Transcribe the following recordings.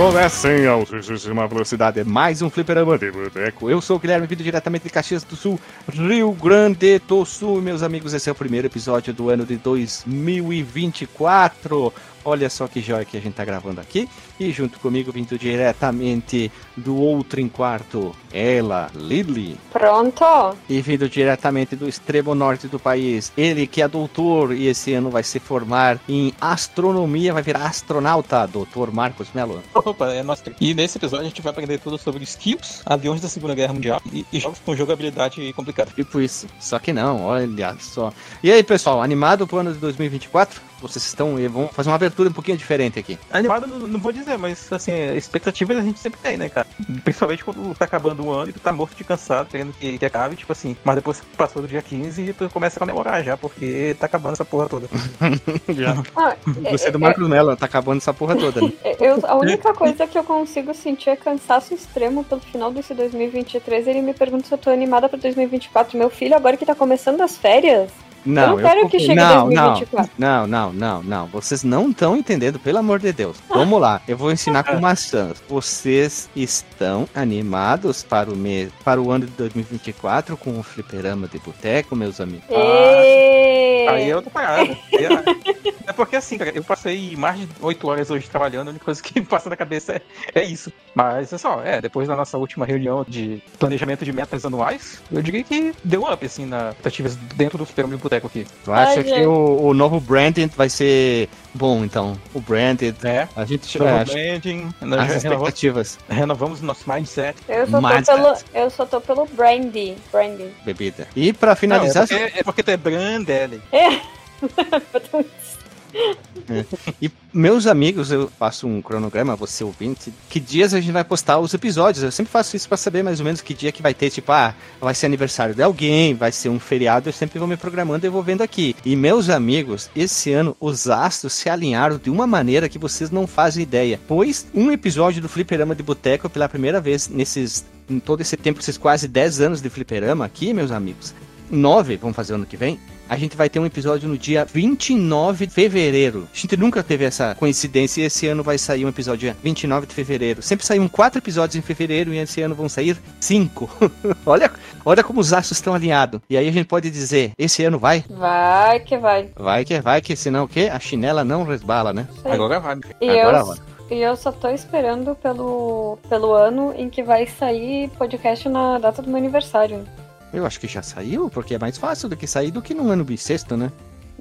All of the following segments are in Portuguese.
Começa em altíssima velocidade, mais um fliperama de boteco. Eu sou o Guilherme, vindo diretamente de Caxias do Sul, Rio Grande do Sul. Meus amigos, esse é o primeiro episódio do ano de 2024. Olha só que joia que a gente tá gravando aqui. E junto comigo, vindo diretamente do outro em quarto, ela, Lily. Pronto? E vindo diretamente do extremo norte do país, ele que é doutor e esse ano vai se formar em astronomia, vai virar astronauta, doutor Marcos Melo. Opa, é nosso. E nesse episódio a gente vai aprender tudo sobre skills, aviões da Segunda Guerra Mundial e, e jogos com jogabilidade complicada. Tipo isso. Só que não, olha só. E aí, pessoal, animado pro ano de 2024? Vocês estão. Vamos fazer uma abertura um pouquinho diferente aqui. Animado, não, não vou dizer, mas assim, expectativas a gente sempre tem, né, cara? Principalmente quando tá acabando o ano e tu tá morto de cansado, querendo que, que acabe, tipo assim. Mas depois passou do dia 15 e tu começa a comemorar já, porque tá acabando essa porra toda. já. Ah, Você é do Marcos Mello, tá acabando essa porra toda. Né? Eu, a única coisa que eu consigo sentir é cansaço extremo pelo final desse 2023. Ele me pergunta se eu tô animada pra 2024. Meu filho, agora que tá começando as férias. Não, eu não quero eu... que chegue não, 2024. Não, não, não, não. Vocês não estão entendendo, pelo amor de Deus. Vamos lá, eu vou ensinar com maçãs. Vocês estão animados para o mês, para o ano de 2024 com o fliperama de boteco, meus amigos? Ah, aí eu tô parado. É porque assim, cara, eu passei mais de 8 horas hoje trabalhando, a única coisa que me passa na cabeça é, é isso. Mas é só, é, depois da nossa última reunião de planejamento de metas anuais, eu diria que deu up, assim, na tentativas dentro do fliperama de boteco aqui. Tu acha Ai, que o, o, novo branding vai ser bom, então? O branded. É. A gente novo é, branding, as expectativas. Renovamos nosso mindset. Eu só, mindset. Tô pelo, eu só tô pelo brandy. brandy. Bebida. E pra finalizar. Não, é, porque, é porque tu é brand, Ellie. É. É. E meus amigos, eu faço um cronograma, você ouvinte, que dias a gente vai postar os episódios. Eu sempre faço isso para saber mais ou menos que dia que vai ter, tipo, ah, vai ser aniversário de alguém, vai ser um feriado, eu sempre vou me programando e vou vendo aqui. E meus amigos, esse ano os astros se alinharam de uma maneira que vocês não fazem ideia. Pois um episódio do Fliperama de Boteco pela primeira vez nesses em todo esse tempo, esses quase 10 anos de fliperama aqui, meus amigos. 9, vamos fazer ano que vem, a gente vai ter um episódio no dia 29 de fevereiro. A gente nunca teve essa coincidência e esse ano vai sair um episódio dia 29 de fevereiro. Sempre saíam quatro episódios em fevereiro e esse ano vão sair cinco. olha, olha como os astros estão alinhados. E aí a gente pode dizer, esse ano vai? Vai que vai. Vai que vai, que senão o quê? A chinela não resbala, né? Sim. Agora vai. E Agora eu... vai. E eu só tô esperando pelo, pelo ano em que vai sair podcast na data do meu aniversário. Eu acho que já saiu, porque é mais fácil do que sair do que no ano bissexto, né?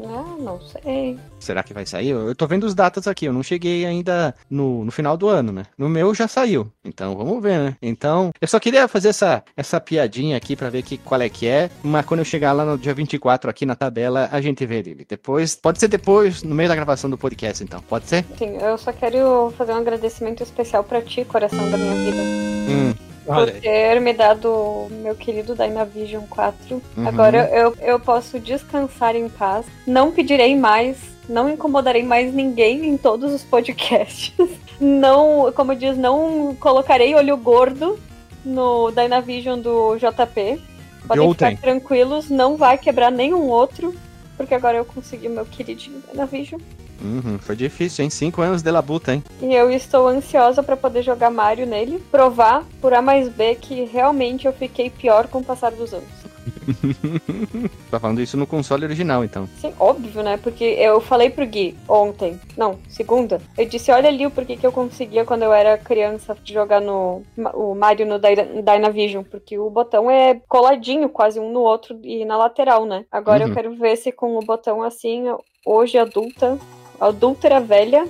Ah, não sei. Será que vai sair? Eu tô vendo os datas aqui, eu não cheguei ainda no, no final do ano, né? No meu já saiu. Então vamos ver, né? Então, eu só queria fazer essa, essa piadinha aqui para ver que, qual é que é. Mas quando eu chegar lá no dia 24 aqui na tabela, a gente vê ele. Depois, pode ser depois, no meio da gravação do podcast, então. Pode ser? Sim, eu só quero fazer um agradecimento especial para ti, coração da minha vida. Hum por ter me dado meu querido Dynavision 4. Uhum. Agora eu, eu posso descansar em paz. Não pedirei mais, não incomodarei mais ninguém em todos os podcasts. Não, como diz, não colocarei olho gordo no Dynavision do JP. Podem ficar tranquilos, não vai quebrar nenhum outro, porque agora eu consegui meu queridinho Dynavision. Uhum, foi difícil, hein? Cinco anos de labuta, hein? E eu estou ansiosa para poder jogar Mario nele, provar por A mais B que realmente eu fiquei pior com o passar dos anos. tá falando isso no console original, então. Sim, óbvio, né? Porque eu falei pro Gui ontem, não, segunda. Eu disse: olha ali o porquê que eu conseguia quando eu era criança jogar no o Mario no Dynavision. Porque o botão é coladinho quase um no outro e na lateral, né? Agora uhum. eu quero ver se com o botão assim, hoje adulta, adúltera velha,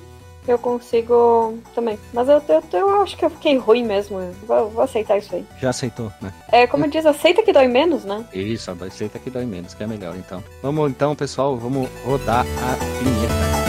eu consigo também. Mas eu, eu, eu, acho que eu fiquei ruim mesmo. Vou, vou, aceitar isso aí. Já aceitou, né? É, como diz, aceita que dói menos, né? Isso, aceita que dói menos, que é melhor, então. Vamos então, pessoal, vamos rodar a vinheta.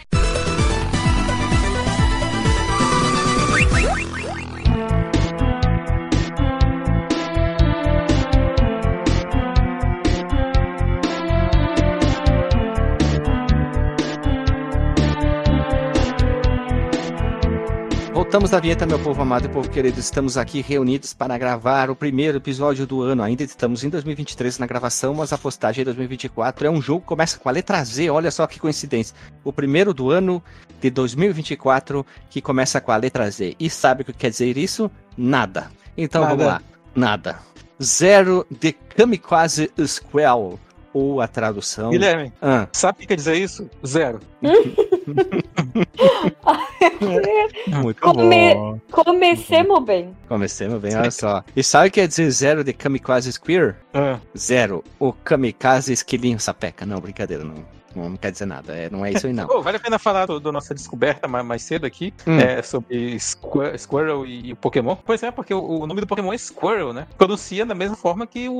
Voltamos da vinheta, meu povo amado e povo querido. Estamos aqui reunidos para gravar o primeiro episódio do ano. Ainda estamos em 2023 na gravação, mas a postagem é 2024 é um jogo que começa com a letra Z. Olha só que coincidência. O primeiro do ano de 2024 que começa com a letra Z. E sabe o que quer dizer isso? Nada. Então Nada. vamos lá. Nada. Zero de Kamikaze Squall. Ou a tradução. Guilherme, Ah, sabe o que quer dizer isso? Zero. muito Come- bom. Comecemos bem. Comecemos bem, olha só. E sabe o que quer dizer zero de Kamikaze Square? Ah, Zero. O Kamikaze Esquilinho Sapeca. Não, brincadeira, não. Não quer dizer nada. É, não é isso aí, não. pô, vale a pena falar do nossa descoberta mais, mais cedo aqui, Hum. é, sobre Squir- Squirrel e, e o Pokémon. Pois é, porque o, o nome do Pokémon é Squirrel, né? Pronuncia da mesma forma que o,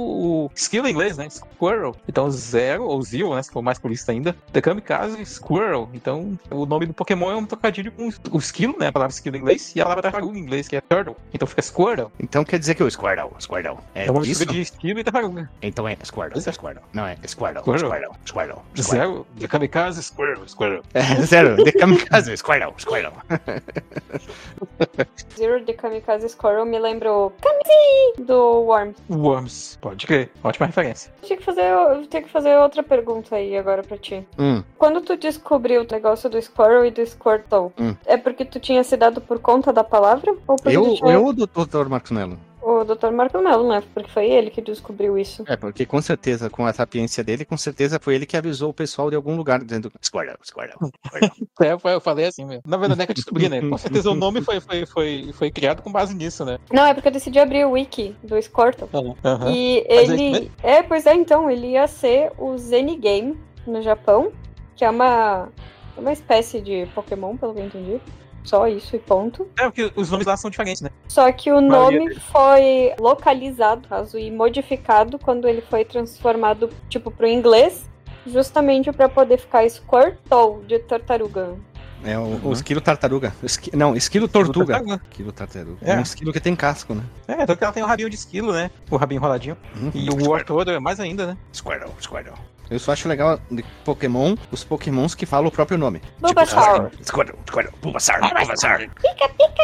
o skill em inglês, né? Squirrel. Então, Zero, ou Zero, né? Se for mais purista ainda. The Kamikaze Squirrel. Então, o nome do Pokémon é um trocadilho com o skill, né? A palavra skill em inglês, e a palavra tartaruga em inglês, que é Turtle. Então fica Squirtle. Então quer dizer que o Squirtle, Squirtle. É, É uma mistura de skill e tartaruga. Então é Squirtle, Squirtle. Não é Squirtle, Squirtle. Squirtle, Squirtle. Squirtle. Zero, The Kamikaze Squirrel, Squirrel. É, zero. De Kamikaze, Squirtle, Squirtle. Zero de Kamikaze Squirrel me lembrou Kamikaze do Worms. Worms. Pode crer. Ótima referência. Tinha que fazer, eu tinha que fazer outra pergunta aí agora pra ti. Hum, Quando tu descobriu o negócio do Squirrel e do Squirtle, Hum. é porque tu tinha se dado por conta da palavra? Ou eu, tinha... eu ou o Dr. Marcos Mello? O Dr. Marco Mello, né? Porque foi ele que descobriu isso. É, porque com certeza, com a sapiência dele, com certeza foi ele que avisou o pessoal de algum lugar dizendo Squirtle, Squirtle, Squirtle. É, foi- eu falei assim mesmo. Na verdade, é que eu descobri, né? Com certeza o nome foi, foi, foi, foi criado com base nisso, né? Não, é porque eu decidi abrir o wiki do Squirtle. Aham. E Mas é ele. mesmo? É, pois é, então, ele ia ser o Zen Game no Japão, que é uma, uma espécie de Pokémon, pelo que eu entendi. Só isso e ponto. É, porque os nomes lá são diferentes, né? Só que o nome foi localizado, caso, e modificado quando ele foi transformado, tipo, pro inglês, justamente pra poder ficar Squirtle de tartaruga. É o, Uhum. o esquilo tartaruga. Esqui- não, esquilo tortuga. tartaruga. Esquilo tartaruga. É. É um esquilo que tem casco, né? É, então que ela tem o rabinho de esquilo, né? O rabinho enroladinho. Uhum. E o War todo é mais ainda, né? Squirtle, Squirtle. Eu só acho legal de Pokémon, os Pokémons que falam o próprio nome. Bulbasaur. Squirtle, Squirtle, Bulbasaur, Bulbasaur. Pica, pica.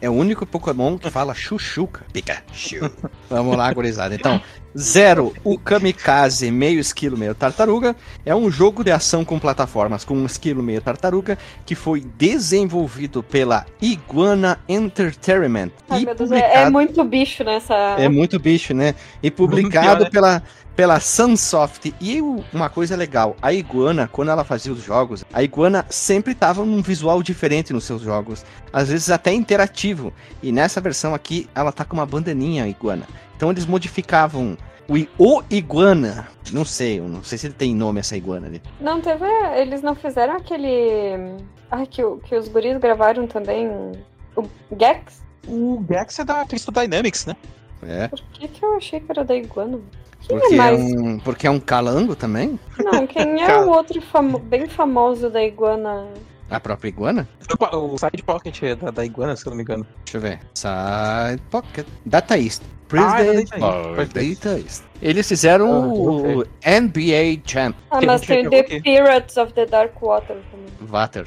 É o único Pokémon que fala chuchuca. Pikachu. Vamos lá, gurizada. Então, Zero, o Kamikaze, meio esquilo, meio tartaruga, é um jogo de ação com plataformas com um esquilo meio tartaruga que foi desenvolvido pela Iguana Entertainment Ai, e meu Deus, é, publicado... é muito bicho nessa. É muito bicho, né? E publicado Pior, né? pela, pela Sunsoft. E uma coisa legal, a Iguana, quando ela fazia os jogos, a Iguana sempre tava num visual diferente nos seus jogos. Às vezes até interativo. E nessa versão aqui, ela tá com uma bandaninha, a Iguana. Então eles modificavam o, i- o Iguana. Não sei, eu não sei se ele tem nome essa Iguana ali. Não teve. Eles não fizeram aquele. Ai, que, o- que os guris gravaram também. O Gex? O Gex é da Crystal Dynamics, né? É, Por que, que eu achei que era da Iguana? Porque é é, um, porque é um calango também. Não, quem é o outro famo- bem famoso da Iguana? A própria Iguana. O Side Pocket é da, da Iguana, se eu não me engano. Deixa eu ver. Side Pocket. Data East. Ah, é da President Data perfeito. Data East. Eles fizeram Ah, o NBA Champ. Ah, mas tem The aqui. Pirates of the Dark Water também. Water.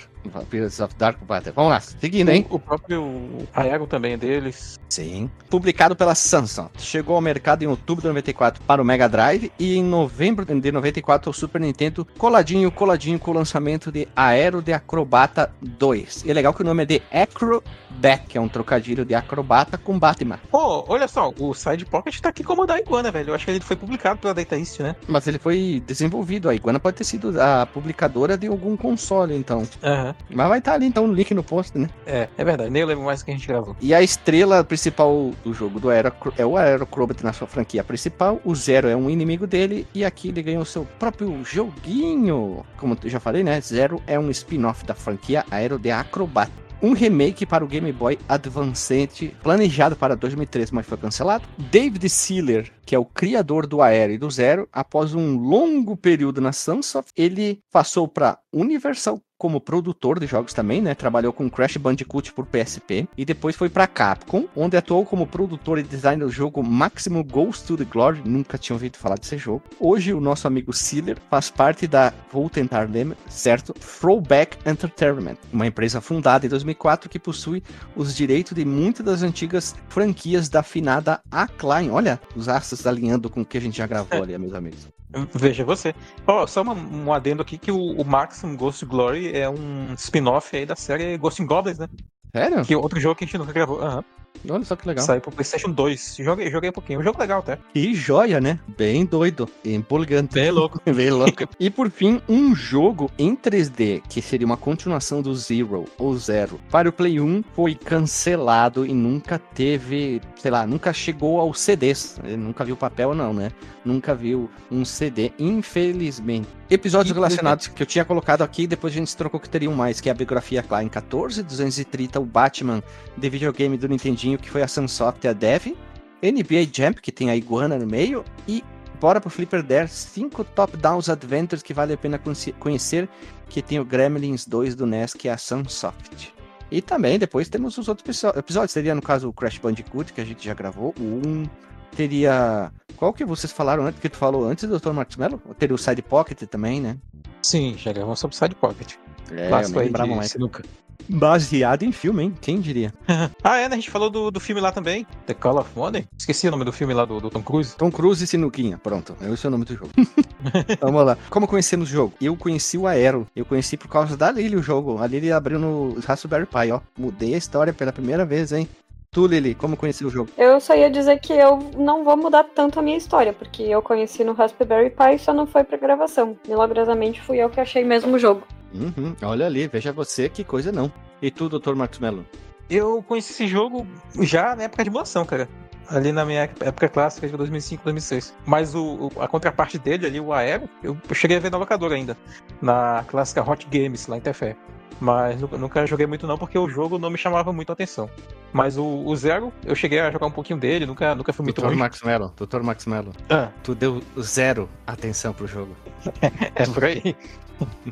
Pirates of Dark Water. Vamos lá, seguindo, hein? O, o próprio Aero também é deles. Sim. Publicado pela Samsung. Chegou ao mercado em outubro de 94 para o Mega Drive e em novembro de 94 ao Super Nintendo, coladinho, coladinho com o lançamento de Aero de Acrobata 2. E é legal que o nome é de Acrobat, que é um trocadilho de acrobata com Batman. Pô, olha só, o o Side Pocket tá aqui como o da Iguana, velho. Eu acho que ele foi publicado pela Data East, né? Mas ele foi desenvolvido. A Iguana pode ter sido a publicadora de algum console, então. Aham. Mas vai estar ali, então, no link no post, né? É, é verdade. Nem eu lembro mais do que a gente gravou. E a estrela principal do jogo do Aero é o Aerocrobat na sua franquia principal. O Zero é um inimigo dele. E aqui ele ganhou seu próprio joguinho. Como eu já falei, né? Zero é um spin-off da franquia Aero de Acrobat. Um remake para o Game Boy Advance planejado para 2013, mas foi cancelado. David Sealer, que é o criador do Aero e do Zero, após um longo período na Sunsoft, ele passou para Universal como produtor de jogos também, né? Trabalhou com Crash Bandicoot por PSP e depois foi para Capcom, onde atuou como produtor e designer do jogo Maximum Goes to the Glory. Nunca tinha ouvido falar desse jogo. Hoje o nosso amigo Sealer faz parte da, vou tentar lembrar, certo? Throwback Entertainment, uma empresa fundada em 2004 que possui os direitos de muitas das antigas franquias da finada Acclaim. Olha, os astros alinhando com o que a gente já gravou ali, meus amigos. Veja você. Ó, só uma- um adendo aqui que o, o Maximum Ghost Glory é um spin-off aí da série Ghost in Goblins, né? Sério? Que é outro jogo que a gente nunca gravou. Aham. Olha só que legal. Saiu pro PlayStation 2. Joguei, joguei um pouquinho. Um jogo legal até. Que joia, né? Bem doido, empolgante. Bem louco. Bem louco. E por fim, um jogo em 3D, que seria uma continuação do Zero ou Zero, para o Play 1 foi cancelado e nunca teve, sei lá, nunca chegou aos CDs. Ele nunca viu papel, não, né? Nunca viu um CD, infelizmente. Episódios relacionados que eu tinha colocado aqui, depois a gente trocou que teriam mais, que é a biografia Klein 14, 230, o Batman de videogame do Nintendinho, que foi a Sunsoft e a Dev, NBA Jump, que tem a iguana no meio, e bora pro Flipper Dare, 5 top-downs adventures que vale a pena conhe- conhecer, que tem o Gremlins 2 do NES, que é a Sunsoft. E também depois temos os outros episódios, seria no caso o Crash Bandicoot, que a gente já gravou, o 1, teria... Qual que vocês falaram antes, que tu falou antes, Dr. Marcos Mello? Teria o Side Pocket também, né? Sim, já gravamos sobre Side Pocket. É, Clássico aí de mais. sinuca. Baseado em filme, hein? Quem diria? Ah, é, né? A gente falou do, do filme lá também. The Call of Money. Esqueci o nome do filme lá do, do Tom Cruise. Tom Cruise e Sinuquinha, pronto. Esse é o nome do jogo. Vamos lá. Como conhecemos o jogo? Eu conheci o Aero. Eu conheci por causa da Lily o jogo. A Lily abriu no Raspberry Pi, ó. Mudei a história pela primeira vez, hein? Tu, Lily, como conheceu o jogo? Eu só ia dizer que eu não vou mudar tanto a minha história, porque eu conheci no Raspberry Pi e só não foi pra gravação. Milagrosamente fui eu que achei mesmo o jogo. Uhum, olha ali, veja você, que coisa não. E tu, Dr. Marcos Mello? Eu conheci esse jogo já na época de emulação, cara. Ali na minha época clássica de 2005, 2006. Mas o, o- a contraparte dele ali, o Aero, eu, eu cheguei a ver na locadora ainda. Na clássica Hot Games, lá em Tefé. Mas nunca, joguei muito não, porque o jogo não me chamava muito a atenção. Mas o, o Zero, eu cheguei a jogar um pouquinho dele, nunca, nunca fui muito Dr. Marcos Mello, Dr. Marcos Mello. Ah, Tu deu zero atenção pro jogo. é por aí.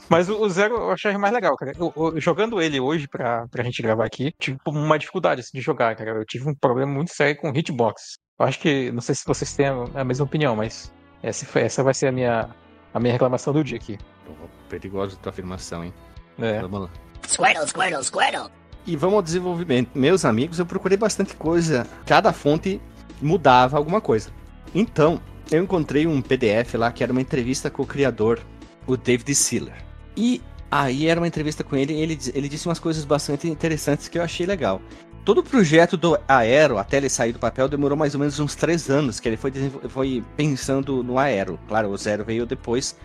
Mas o, o Zero eu achei mais legal, cara. Eu- eu- jogando ele hoje pra, pra gente gravar aqui, tive uma dificuldade assim, de jogar, cara. Eu tive um problema muito sério com hitbox. Eu acho que, não sei se vocês têm a, mesma opinião, mas essa, foi- essa vai ser a minha, a minha reclamação do dia aqui. Perigosa tua afirmação, hein? É. Vamos lá. Squirtle, Squirtle, Squirtle. E vamos ao desenvolvimento. Meus amigos, eu procurei bastante coisa. Cada fonte mudava alguma coisa. Então, eu encontrei um PDF lá que era uma entrevista com o criador, o David Sealer. E aí era uma entrevista com ele e ele, ele disse umas coisas bastante interessantes que eu achei legal. Todo o projeto do Aero, até ele sair do papel, demorou mais ou menos uns três anos, que ele foi, foi pensando no Aero. Claro, o Zero veio depois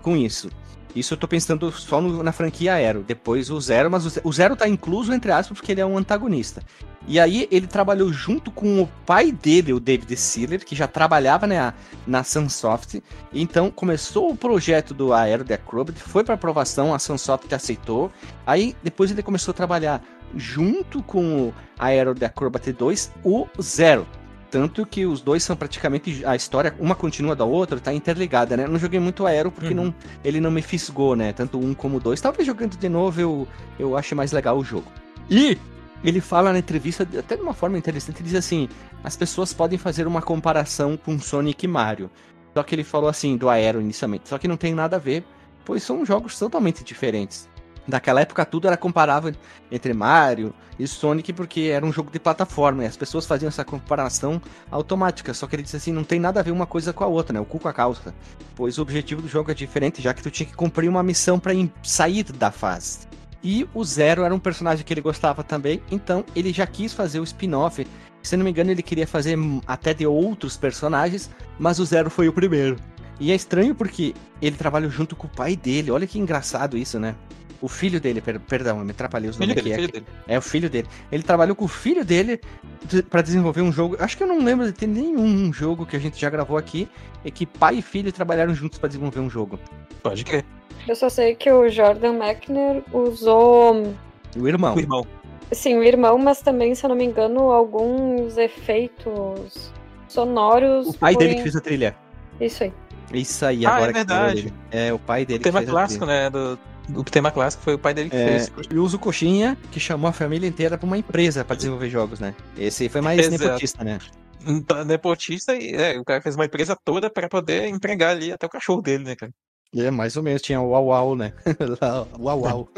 com isso. Isso eu tô pensando só no- na franquia Aero. Depois o Zero, mas o o Zero tá incluso, entre aspas, porque ele é um antagonista. E aí ele trabalhou junto com o pai dele, o David Sealer, que já trabalhava na, na Sunsoft. Então começou o projeto do Aero The Acrobat, foi para aprovação, a Sunsoft aceitou. Aí depois ele começou a trabalhar junto com o Aero The Acrobat 2, o Zero. Tanto que os dois são praticamente. A história, uma continua da outra, tá interligada, né? Eu não joguei muito Aero porque Uhum. não, ele não me fisgou, né? Tanto um como dois. Talvez jogando de novo eu, eu ache mais legal o jogo. E ele fala na entrevista, até de uma forma interessante, ele diz assim: as pessoas podem fazer uma comparação com Sonic e Mario. Só que ele falou assim do Aero inicialmente. Só que não tem nada a ver, pois são jogos totalmente diferentes. Naquela época tudo era comparável entre Mario e Sonic porque era um jogo de plataforma e as pessoas faziam essa comparação automática. Só que ele disse assim, não tem nada a ver uma coisa com a outra, né? O cu com a calça. Pois o objetivo do jogo é diferente, já que tu tinha que cumprir uma missão para sair da fase. E o Zero era um personagem que ele gostava também, então ele já quis fazer o spin-off Se não me engano, ele queria fazer até de outros personagens, mas o Zero foi o primeiro. E é estranho porque ele trabalha junto com o pai dele. Olha que engraçado isso, né? O filho dele, per perdão, eu me atrapalhei os nomes dele, aqui. filho dele. É, é o filho dele. Ele trabalhou com o filho dele de- pra desenvolver um jogo. Acho que eu não lembro de ter nenhum jogo que a gente já gravou aqui e que pai e filho trabalharam juntos pra desenvolver um jogo. Pode crer. Eu só sei que o Jordan Mechner usou, O irmão. O irmão. sim, o irmão, mas também, se eu não me engano, alguns efeitos sonoros. O pai dele que fez a trilha. Isso aí. Isso aí, Ah, agora é verdade. É, o pai dele O tema que fez a clássico, trilha. né? Do, o tema clássico foi o pai dele que É, fez. e usa o Coxinha, que chamou a família inteira pra uma empresa pra desenvolver jogos, né? Esse aí foi mais Exato. nepotista, né? Então, Nepotista, e é, o cara fez uma empresa toda pra poder empregar ali até o cachorro dele, né, cara? É, mais ou menos, tinha o Uau Uau, né? Uau Uau.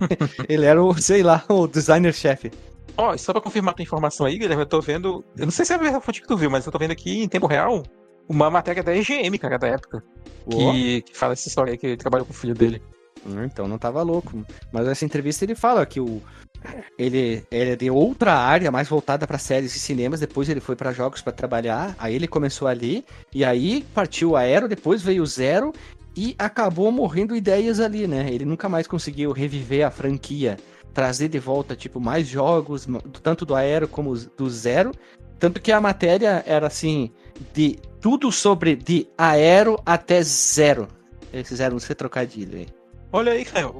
Ele era o, sei lá, o designer-chefe. Ó, e só pra confirmar a tua informação aí, Guilherme, eu tô vendo. Eu não sei se é a fonte que tu viu, mas eu tô vendo aqui em tempo real uma matéria da EGM, cara, da época. Que, que fala essa história aí que ele trabalhou com o filho dele. Hum, Então não tava louco. Mas nessa entrevista ele fala que o ele, ele é de outra área, mais voltada pra séries e cinemas. Depois ele foi pra jogos pra trabalhar. Aí ele começou ali. E aí partiu o Aero, depois veio o Zero. E acabou morrendo ideias ali, né? Ele nunca mais conseguiu reviver a franquia. Trazer de volta, tipo, mais jogos, tanto do Aero como do Zero. Tanto que a matéria era assim, de tudo sobre de Aero até Zero. Eles fizeram esse trocadilho aí. Olha aí, cara,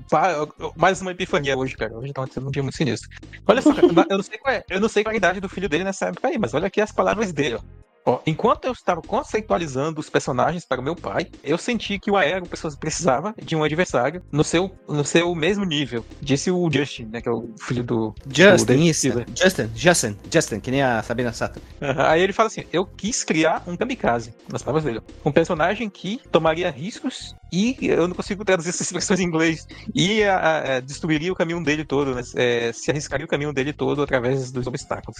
mais uma epifania hoje, cara. Hoje tá sendo um dia muito sinistro. Olha só, eu não sei qual é, eu não sei qual é a idade do filho dele nessa época aí, mas olha aqui as palavras dele, ó. Ó, enquanto eu estava conceitualizando os personagens para o meu pai, eu senti que o Aero pessoas precisava de um adversário no seu, no seu mesmo nível. Disse o Justin, né, que é o filho do. Justin, David isso. Justin, Justin, Justin, que nem a Sabina Sato. Aí ele fala assim: eu quis criar um kamikaze, nas palavras dele. Um personagem que tomaria riscos e eu não consigo traduzir essas expressões em inglês. E a- a- destruiria o caminho dele todo, né? É, se arriscaria o caminho dele todo através dos obstáculos.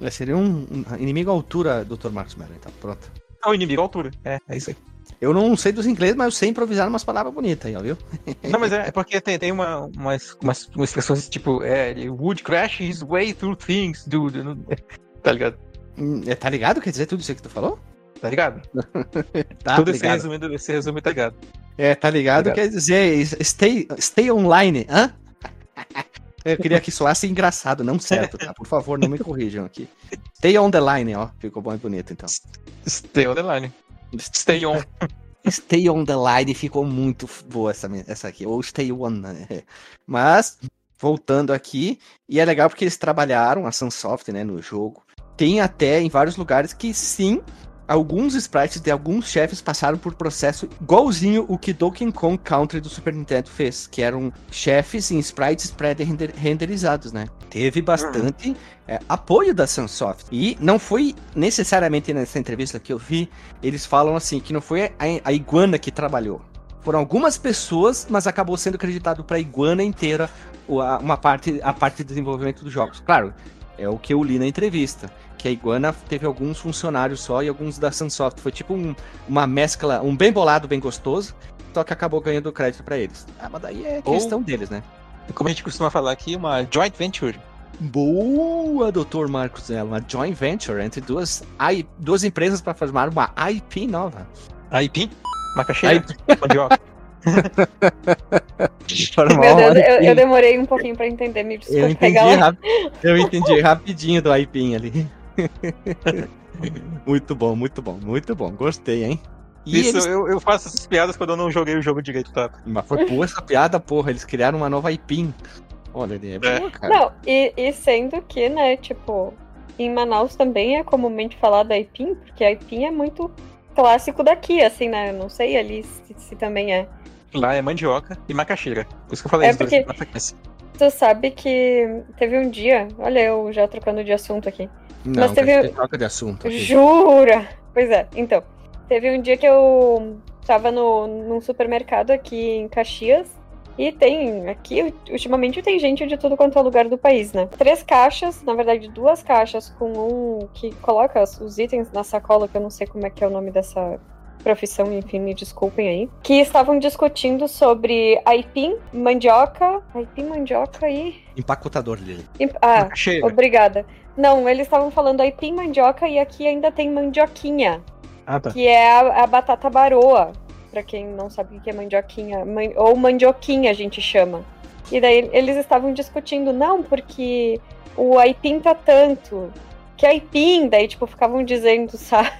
É, Seria um, um inimigo à altura, Dr. Marcos Mello, então, pronto. É o inimigo à altura. É, é isso aí. Eu não sei dos inglês, mas eu sei improvisar umas palavras bonitas aí, ó, viu? Não, mas é, é porque tem, tem uma, umas, umas, umas expressões tipo, é, would crash his way through things, dude. Tá ligado? Hum, é, Tá ligado? Quer dizer tudo isso que tu falou? Tá ligado? Tá Tudo esse ligado. resumido, esse resumo tá ligado. É, tá ligado? Ligado. Quer dizer, stay, stay online, hã? Eu queria que soasse engraçado, não certo, tá? Por favor, não me corrijam aqui. Stay on the line, ó. Ficou bom e bonito, então. Stay on the line. Stay on. Stay on the line ficou muito boa essa, essa aqui. Ou Stay on, né? Mas, voltando aqui, e é legal porque eles trabalharam a Sunsoft, né, no jogo. Tem até em vários lugares que sim, alguns sprites de alguns chefes passaram por processo igualzinho o que Donkey Kong Country do Super Nintendo fez, que eram chefes em sprites pré-renderizados, né? Teve bastante é, apoio da Sunsoft. E não foi necessariamente nessa entrevista que eu vi, eles falam assim, que não foi a, a Iguana que trabalhou. Foram algumas pessoas, mas acabou sendo acreditado para a Iguana inteira uma parte, a parte de desenvolvimento dos jogos. Claro, é o que eu li na entrevista. Que a Iguana teve alguns funcionários só e alguns da Sunsoft. Foi tipo um- uma mescla, um bem bolado, bem gostoso, só que acabou ganhando crédito para eles. Ah, mas daí é Ou- questão deles, né? Como a gente costuma falar aqui, uma joint venture. Boa, Dr. Marcos Zelo. Uma joint venture entre duas, I- duas empresas para formar uma IP nova. Aipim? Macaxeira? Mandioca. Meu Deus, eu, eu demorei um pouquinho pra entender, me Eu desculpa. entendi, galera. rap- eu entendi rapidinho do IP ali. muito bom, muito bom, muito bom. Gostei, hein? E Isso, eles- eu, eu faço essas piadas quando eu não joguei o jogo direito, tá? Mas foi boa essa piada, porra. Eles criaram uma nova IP. Olha, ele é boa, cara. Não, e, e sendo que, né, tipo, em Manaus também é comumente falado Aipim, porque Aipim é muito clássico daqui, assim, né? Eu não sei ali se, se também é. Lá é mandioca e macaxeira. Por isso que eu falei É dois porque-. Tu sabe que teve um dia, olha eu já trocando de assunto aqui. Não, mas teve- que a gente troca de assunto. aqui. Jura? Pois é, então. Teve um dia que eu tava no, num supermercado aqui em Caxias. E tem, aqui, ultimamente tem gente de tudo quanto é lugar do país, né? Três caixas, na verdade, duas caixas com um que coloca os- itens na sacola, que eu não sei como é que é o nome dessa profissão, enfim, me desculpem aí, que estavam discutindo sobre aipim, mandioca, aipim, mandioca e... Empacotador dele. Ah, Macaxeira. obrigada. Não, eles estavam falando aipim, mandioca e aqui ainda tem mandioquinha, Ah, tá. que é a, a batata baroa, pra quem não sabe o que é mandioquinha, man- ou mandioquinha a gente chama. E daí eles estavam discutindo, não, porque o aipim tá tanto, que aipim, daí tipo ficavam dizendo, sabe?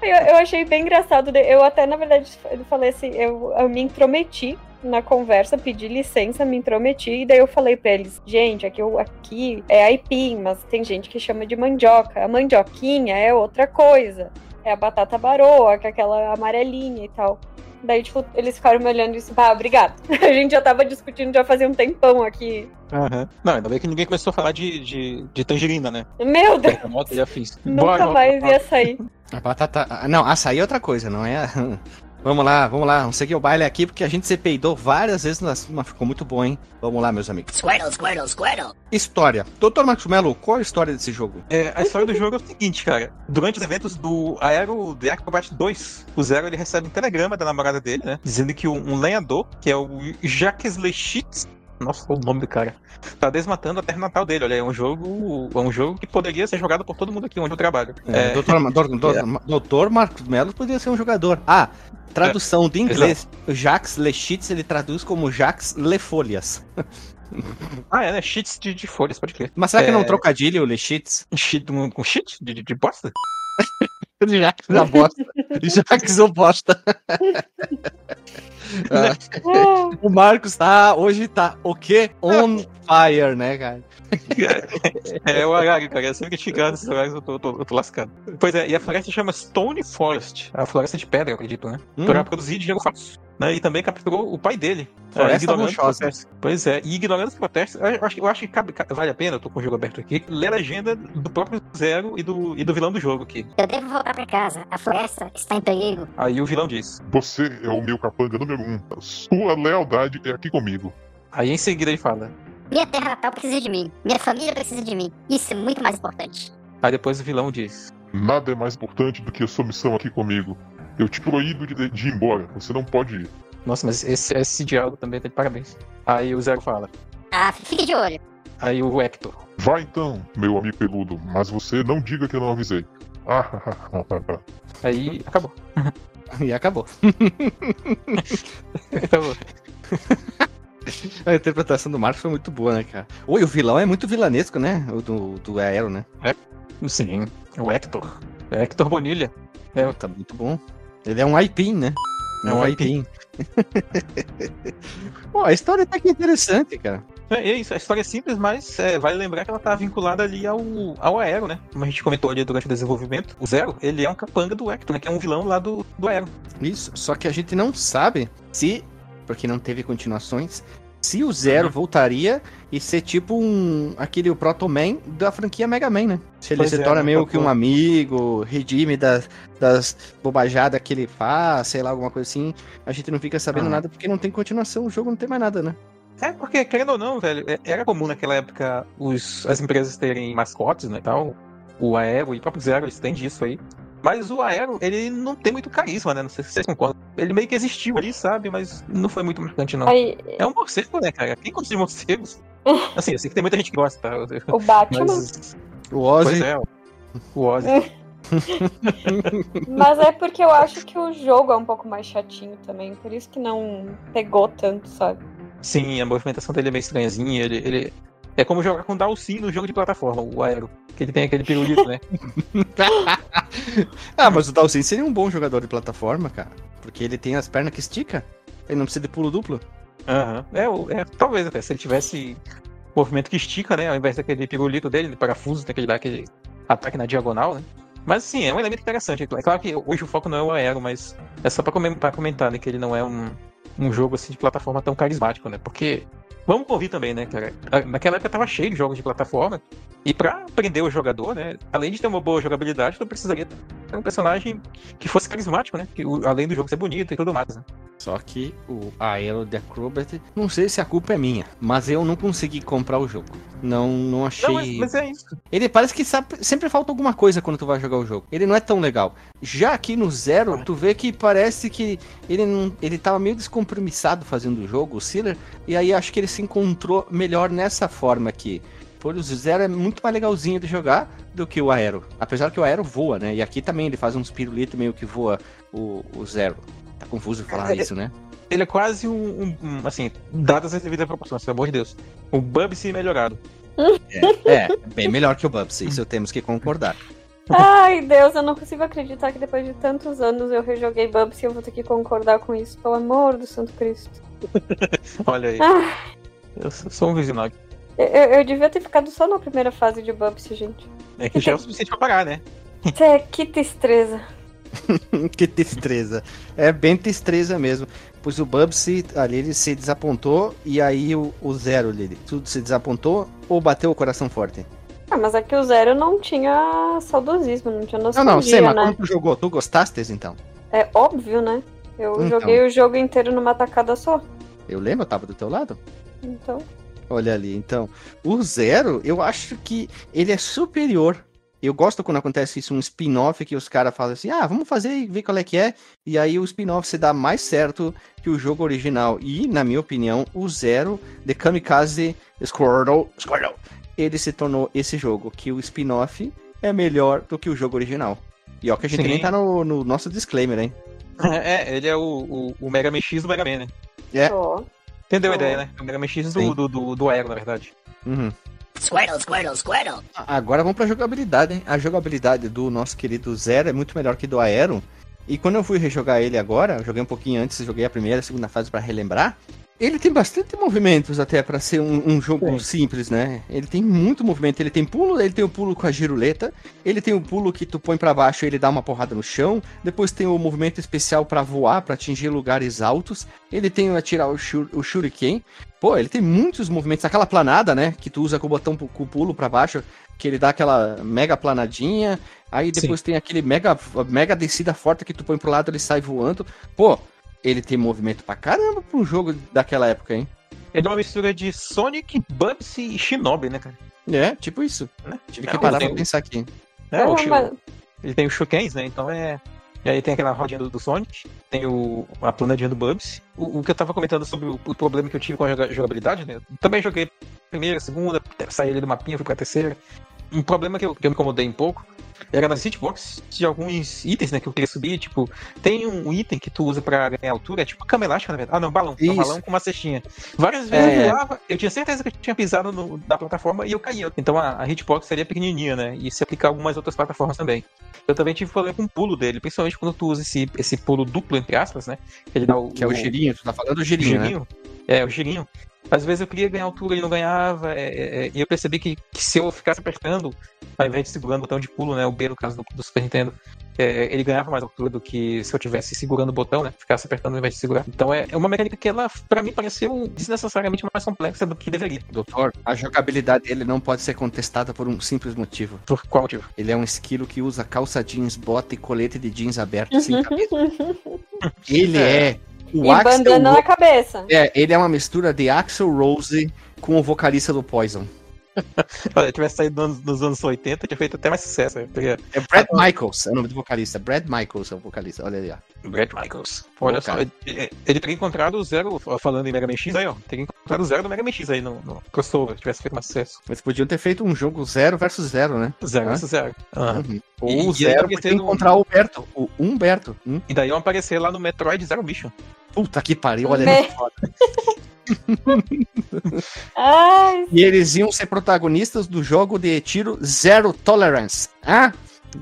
Eu, eu achei bem engraçado. Eu até, na verdade, eu falei assim, eu, eu me intrometi na conversa, pedi licença, me intrometi, e daí eu falei pra eles, gente, aqui, eu- aqui é aipim, mas tem gente que chama de mandioca. A mandioquinha é outra coisa. É a batata baroa, que é aquela amarelinha e tal. Daí, tipo, eles ficaram me olhando e disse, ah, obrigado. A gente já tava discutindo já fazia um tempão aqui. Aham. Não, ainda bem que ninguém começou a falar de, de, de tangerina, né? Meu Deus, já fiz. nunca Bora, mais ia sair. A batata. Não, açaí é outra coisa, não é? Vamos lá, vamos lá, vamos seguir o baile aqui, porque a gente se peidou várias vezes, nas- mas ficou muito bom, hein? Vamos lá, meus amigos. Squirtle, Squirtle, Squirtle. História. Doutor Marcos Melo, qual a história desse jogo? É, a história do jogo é o seguinte, cara. Durante os eventos do Aero The Acrobat 2, o Zero ele recebe um telegrama da namorada dele, né? Dizendo que um, um lenhador, que é o Jacques Lechitz, nossa, o nome do cara, tá desmatando a terra natal dele. Olha, é um jogo. É um jogo que poderia ser jogado por todo mundo aqui onde eu trabalho. É, É, doutor, doutor, doutor, doutor Marcos Melo poderia ser um jogador. Ah, tradução do inglês. Jacques Lechitz, ele traduz como Jacques Lefolhas. Ah, é, né? Cheats de, de folhas, pode crer. Mas será que É. não é um trocadilho, Lechitz? Cheat, com com cheat? De, de, de bosta? Jacques da bosta. Jacques o bosta. Ah, o Marcos tá, hoje tá o quê? On fire, né, cara? É o horário, cara. Sempre que chegar nesses horários eu tô, eu tô- eu tô lascado. Pois é, e a floresta chama Stone Forest. A floresta de pedra, eu acredito, né? Hum. Pra produzir dinheiro fácil. Né? E também capturou o pai dele. Floresta É, rochosa. protestos. Pois é, e ignorando os protestos, eu acho, eu acho que cabe- ca- vale a pena, eu tô com o jogo aberto aqui, ler a legenda do próprio Zero e do, e do vilão do jogo aqui. Eu devo voltar pra casa. A floresta está em perigo. Aí o vilão diz. Você é o meu capanga número um. Sua lealdade é aqui comigo. Aí em seguida ele fala. Minha terra natal precisa de mim. Minha família precisa de mim. Isso é muito mais importante. Aí depois o vilão diz. Nada é mais importante do que a sua missão aqui comigo. Eu te proíbo de, de ir embora. Você não pode ir. Nossa, mas esse, esse diálogo também tá de parabéns. Aí o Zero fala. Ah, fique de olho. Aí o Hector. Vá então, meu amigo peludo. Mas você não diga que eu não avisei. Ah, Aí acabou. E acabou. acabou. A interpretação do Marcos foi muito boa, né, cara? Oi, o vilão é muito vilanesco, né? O do, do Aero, né? Sim, o Hector. Hector Bonilha. É, Tá muito bom. Ele é um aipim, né? É um aipim. Pô, a história tá que interessante, cara. É, é isso, a história é simples, mas é, vale lembrar que ela tá vinculada ali ao, ao Aero, né? Como a gente comentou ali durante o desenvolvimento, o Zero, ele é um capanga do Hector, né? Que é um vilão lá do, do Aero. Isso, só que a gente não sabe se, porque não teve continuações, se o Zero Uhum. voltaria e ser tipo um aquele Proto Man da franquia Mega Man, né? Se ele Pois se é, torna né, meio que um amigo, redime das, das bobajadas que ele faz, sei lá, alguma coisa assim, a gente não fica sabendo Aham. nada porque não tem continuação, o jogo não tem mais nada, né? É, porque, querendo ou não, velho, é- era comum naquela época os, as empresas terem mascotes, né, tal. O Aero e o próprio Zero, eles têm disso aí. Mas o Aero, ele não tem muito carisma, né? Não sei se vocês concordam. Ele meio que existiu ali, sabe? Mas não foi muito marcante, não. aí, É um morcego, né, cara? Quem gosta de morcegos? Assim, eu sei que tem muita gente que gosta, tá? o Batman. Mas, O Ozzy, pois é, o Ozzy. Mas é porque eu acho que o jogo é um pouco mais chatinho também. Por isso que não pegou tanto, sabe? Sim, a movimentação dele é meio estranhazinha. Ele, ele... É como jogar com Dalsin no jogo de plataforma, o Aero. Que ele tem aquele pirulito, né? ah, mas o Dalsin seria um bom jogador de plataforma, cara, porque ele tem as pernas que estica, ele não precisa de pulo duplo. Aham. É, o- é, talvez até, se ele tivesse movimento que estica, né? Ao invés daquele pirulito dele, de parafuso, daquele dá aquele ataque na diagonal, né? Mas sim, é um elemento interessante. É claro que hoje o foco não é o aero, mas é só pra comentar, né? Que ele não é um, um jogo assim de plataforma tão carismático, né? Porque. Vamos convir também, né, cara? A- Naquela época tava cheio de jogos de plataforma. E pra prender o jogador, né? Além de ter uma boa jogabilidade, tu precisaria ter um personagem que fosse carismático, né? Que, além do jogo ser bonito e tudo mais. Né? Só que o Aero The Acrobat, não sei se a culpa é minha, mas eu não consegui comprar o jogo. Não, não achei. Não, mas, mas é isso. Ele parece que sabe- sempre falta alguma coisa quando tu vai jogar o jogo. Ele não é tão legal. Já aqui no Zero, tu vê que parece que ele não, ele tava meio descompromissado fazendo o jogo, o Sealer, e aí acho que ele se encontrou melhor nessa forma aqui. Por o Zero é muito mais legalzinho de jogar do que o Aero. Apesar que o Aero voa, né? E aqui também ele faz uns pirulitos meio que voa o, o Zero. Tá confuso falar É, isso, né? Ele é quase um, um- um, assim, dadas as devidas proporções, pelo amor de Deus. O Bubsy melhorado. É, bem melhor que o Bubsy, isso temos que concordar. Ai, Deus, eu não consigo acreditar que depois de tantos anos eu rejoguei Bubsy e eu vou ter que concordar com isso, pelo amor do Santo Cristo. Olha aí. Ah, Eu sou um visionário. eu, eu devia ter ficado só na primeira fase de Bubsy, gente. É que já é o suficiente pra pagar, né? Tê, que tristeza. que tristeza. É bem tristeza mesmo. Pois o Bubsy ali ele se desapontou e aí o, o Zero dele. Tudo se desapontou ou bateu o coração forte? Ah, mas aqui o Zero não tinha saudosismo, não tinha Não, nostalgia, não, sei, mas né? quando tu jogou, tu gostastes então? É óbvio, né? Eu Então. joguei o jogo inteiro numa tacada só. Eu lembro, eu tava do teu lado. Então. Olha ali, então. O Zero, eu acho que ele é superior. Eu gosto quando acontece isso, um spin-off que os caras falam assim, ah, vamos fazer e ver qual é que é. E aí o spin-off se dá mais certo que o jogo original. E, na minha opinião, o Zero de Kamikaze Squirtle, Squirtle, ele se tornou esse jogo, que o spin-off é melhor do que o jogo original. E ó, que a gente Sim. nem tá no, no nosso disclaimer, hein? É, ele é o, o, o Mega Man X do Mega Man, né? É. Ó. Entendeu a Oh. ideia, né? O Mega Man X do, do, do, do Aero, na verdade. Uhum. Squirtle, Squirtle, Squirtle. Agora vamos pra jogabilidade, hein? A jogabilidade do nosso querido Zero é muito melhor que do Aero. E quando eu fui rejogar ele agora, joguei um pouquinho antes, joguei a primeira a segunda fase pra relembrar. Ele tem bastante movimentos até pra ser um, um jogo Sim. simples, né? Ele tem muito movimento. Ele tem pulo, ele tem o pulo com a giruleta, ele tem o pulo que tu põe pra baixo e ele dá uma porrada no chão. Depois tem o movimento especial pra voar, pra atingir lugares altos. Ele tem o atirar o, shur, o shuriken. Pô, ele tem muitos movimentos. Aquela planada, né? Que tu usa com o botão com o pulo pra baixo, que ele dá aquela mega planadinha. Aí depois tem aquele mega, mega descida forte que tu põe pro lado ele sai voando. Pô, ele tem movimento pra caramba um jogo daquela época, hein? Ele é uma mistura de Sonic, Bubsy e Shinobi, né, cara? É, tipo isso. Né? Tive É, que parar pra pensar aqui. É, o Ah, Shu- mas- Ele tem os Shukens, né? Então é. E aí tem aquela rodinha do, do Sonic, tem o, a planadinha do Bubsy. O, o que eu tava comentando sobre o, o problema que eu tive com a joga- jogabilidade, né? Também joguei primeira, segunda, saí ali do mapinha, fui pra terceira. Um problema que eu, que eu me incomodei um pouco era nas hitbox de alguns itens, né? Que eu queria subir. Tipo, tem um item que tu usa pra ganhar altura, é tipo cama elástica, na verdade. Ah, não, balão. É um balão com uma cestinha. Várias vezes É. eu pulava, eu tinha certeza que eu tinha pisado no, na plataforma e eu caía. Então a, a hitbox seria pequenininha, né? E se aplicar a algumas outras plataformas também. Eu também tive problema com o pulo dele, principalmente quando tu usa esse, esse pulo duplo, entre aspas, né? Ele dá o, Que é o girinho, tu tá falando do girinho, né? girinho. É, o girinho. Às vezes eu queria ganhar altura e não ganhava, é, é, é, e eu percebi que, que se eu ficasse apertando, ao invés de segurando o botão de pulo, né, o B no caso do, do Super Nintendo, é, ele ganhava mais altura do que se eu tivesse segurando o botão, né, ficasse apertando ao invés de segurar. Então é, é uma mecânica que ela, pra mim, pareceu desnecessariamente mais complexa do que deveria. Doutor, a jogabilidade dele não pode ser contestada por um simples motivo. Por qual motivo? Ele é um esquilo que usa calça jeans, bota e colete de jeans aberto sem camisa. Ele é, o e Axl bandana na cabeça. É, ele é uma mistura de Axel Rose com o vocalista do Poison. Olha, tivesse saído nos, nos anos 80, tinha feito até mais sucesso. né, Porque É Brad Michaels, é o nome do vocalista. Brad Michaels é o vocalista, olha ali, ó. Brad Michaels. Olha só, ele, ele teria encontrado o zero, falando em Mega Man X aí, ó. Teria encontrado o zero do Mega Man X aí no, no crossover, se tivesse feito mais sucesso. Eles podiam ter feito um jogo zero versus zero, né? Zero Hã? versus zero. Uhum. Ou E- e zero um- encontrar o Humberto, o Humberto. Hum? E daí iam aparecer lá no Metroid Zero Mission. Puta que pariu, olha Me- ali. foda. Ai, E eles iam ser protagonistas do jogo de tiro Zero Tolerance. Ah?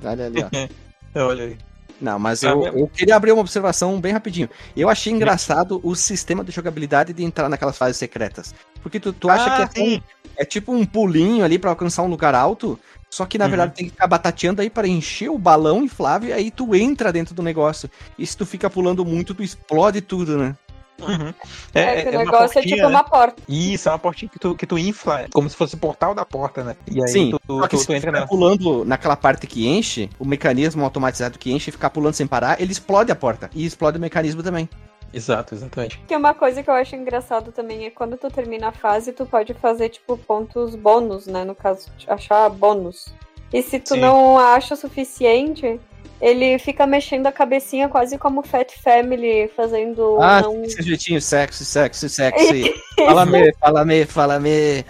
Olha ali, ó. Olha aí. Não, mas Ah, eu, eu queria abrir uma observação bem rapidinho. Eu achei engraçado o sistema de jogabilidade de entrar naquelas fases secretas. Porque tu, tu acha Ah, que é, um- é tipo um pulinho ali pra alcançar um lugar alto, só que na Uhum. verdade tem que ficar batateando aí para encher o balão inflável e aí tu entra dentro do negócio. E se tu fica pulando muito, tu explode tudo, né? Uhum. é, que o uma negócio é portinha, tipo né? uma porta. Isso, é uma portinha que tu, que tu infla, é como se fosse o portal da porta, né? E aí Sim, tu, tu, Só que tu- se tu entra nela. pulando naquela parte que enche, o mecanismo automatizado que enche e ficar pulando sem parar, ele explode a porta. E explode o mecanismo também. Exato, exatamente. Tem uma coisa que eu acho engraçado também é quando tu termina a fase, tu pode fazer, tipo, pontos bônus, né? No caso, achar bônus. E se tu Sim. não acha o suficiente, ele fica mexendo a cabecinha quase como Fat Family, fazendo Ah, não... esse jeitinho, sexy, sexy, sexy. Fala-me, fala-me, fala-me.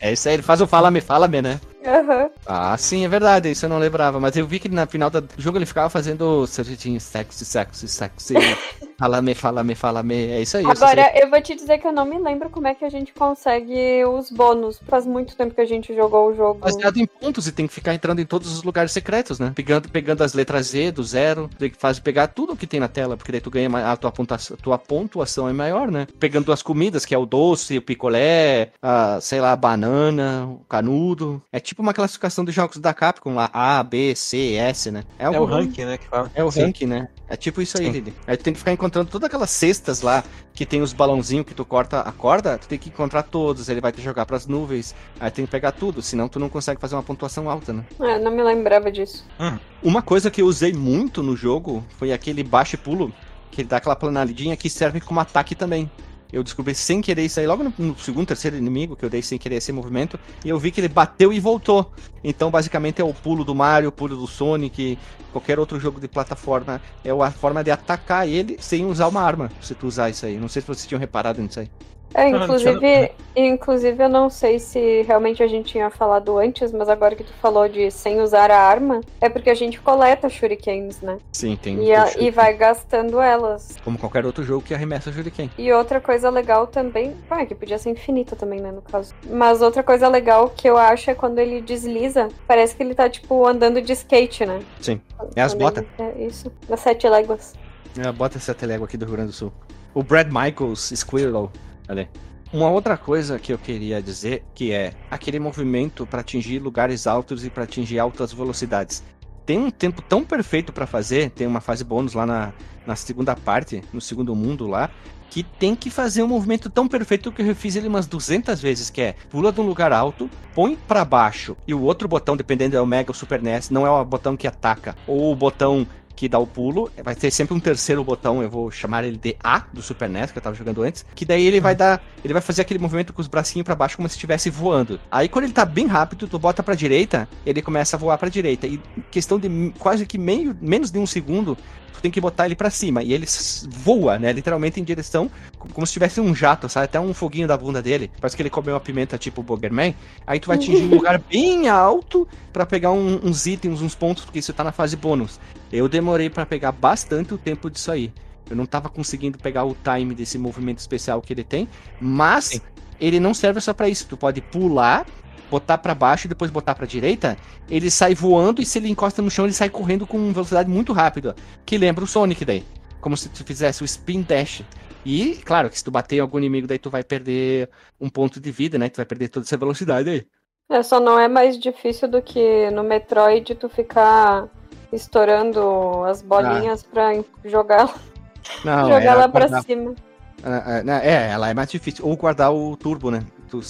É isso aí, ele faz o fala-me, fala-me, né? Aham. Ah, sim, é verdade, isso eu não lembrava. Mas eu vi que na final do jogo ele ficava fazendo seu jeitinho sexy, sexy, sexy. fala-me, fala-me, fala-me. É isso aí. eu só sei. Agora, eu vou te dizer que eu não me lembro como é que a gente consegue os bônus. Faz muito tempo que a gente jogou o jogo. Baseado em pontos e tem que ficar entrando em todos os lugares secretos, né? Pegando, pegando as letras Z do zero, tem que fazer pegar tudo que tem na tela, porque daí tu ganha a tua pontuação, tua pontuação é maior, né? Pegando as comidas, que é o doce, o picolé, a, sei lá, a banana, o canudo. É tipo uma classificação dos jogos da Capcom lá, A, B, C, S, né? É o ranking, né, que fala. É o ranking, né? É tipo isso aí, Sim. Lili. Aí tu tem que ficar encontrando todas aquelas cestas lá que tem os balãozinhos que tu corta a corda, tu tem que encontrar todos, ele vai te jogar pras nuvens, aí tem que pegar tudo, senão tu não consegue fazer uma pontuação alta, né? É, não me lembrava disso. Uma coisa que eu usei muito no jogo foi aquele baixo e pulo, que ele dá aquela planadinha que serve como ataque também. Eu descobri sem querer isso aí logo no, no segundo, terceiro inimigo que eu dei sem querer esse movimento, e eu vi que ele bateu e voltou. Então, basicamente, é o pulo do Mario, o pulo do Sonic, qualquer outro jogo de plataforma. É a forma de atacar ele sem usar uma arma, se tu usar isso aí. Não sei se vocês tinham reparado nisso aí. É, inclusive, inclusive, eu não sei se realmente a gente tinha falado antes, mas agora que tu falou de sem usar a arma, é porque a gente coleta shurikens, né? Sim, tem. E, a- e vai gastando elas. Como qualquer outro jogo que arremessa Shuriken. E outra coisa legal também. Ah, que podia ser infinita também, né, no caso. Mas outra coisa legal que eu acho é quando ele desliza, parece que ele tá, tipo, andando de skate, né? Sim. É as botas. É isso. Das sete léguas. É, bota essa telégua aqui do Rio Grande do Sul. O Brad Michaels Squirrel. Uma outra coisa que eu queria dizer que é aquele movimento para atingir lugares altos e para atingir altas velocidades. Tem um tempo tão perfeito para fazer, tem uma fase bônus lá na, na segunda parte, no segundo mundo lá, que tem que fazer um movimento tão perfeito que eu fiz ele umas 200 vezes, que é pula de um lugar alto, põe para baixo e o outro botão, dependendo é o Mega ou Super NES, não é o botão que ataca, ou o botão que dá o pulo, vai ter sempre um terceiro botão, eu vou chamar ele de A do Super NES que eu tava jogando antes, que daí ele vai dar, ele vai fazer aquele movimento com os bracinhos pra baixo como se estivesse voando. Aí quando ele tá bem rápido, tu bota pra direita, ele começa a voar pra direita e em questão de quase que meio, menos de um segundo, tem que botar ele pra cima e ele voa, né, literalmente em direção co- como se tivesse um jato, sabe? Até um foguinho da bunda dele. Parece que ele comeu uma pimenta tipo Boogerman. Aí tu vai atingir um lugar bem alto pra pegar um- uns itens, uns pontos, porque isso tá na fase bônus. Eu demorei pra pegar bastante o tempo disso aí. Eu não tava conseguindo pegar o time desse movimento especial que ele tem, mas Sim. ele não serve só pra isso. Tu pode pular, botar pra baixo e depois botar pra direita. Ele sai voando e se ele encosta no chão, ele sai correndo com velocidade muito rápida, que lembra o Sonic daí, como se tu fizesse o spin dash. E, claro, que se tu bater em algum inimigo, daí tu vai perder um ponto de vida, né? Tu vai perder toda essa velocidade aí. É, só não é mais difícil do que no Metroid tu ficar estourando as bolinhas pra jogar, Não, jogar era lá pra guardar- cima. Ah, ah, É, ela é mais difícil. Ou guardar o turbo, né? Tu-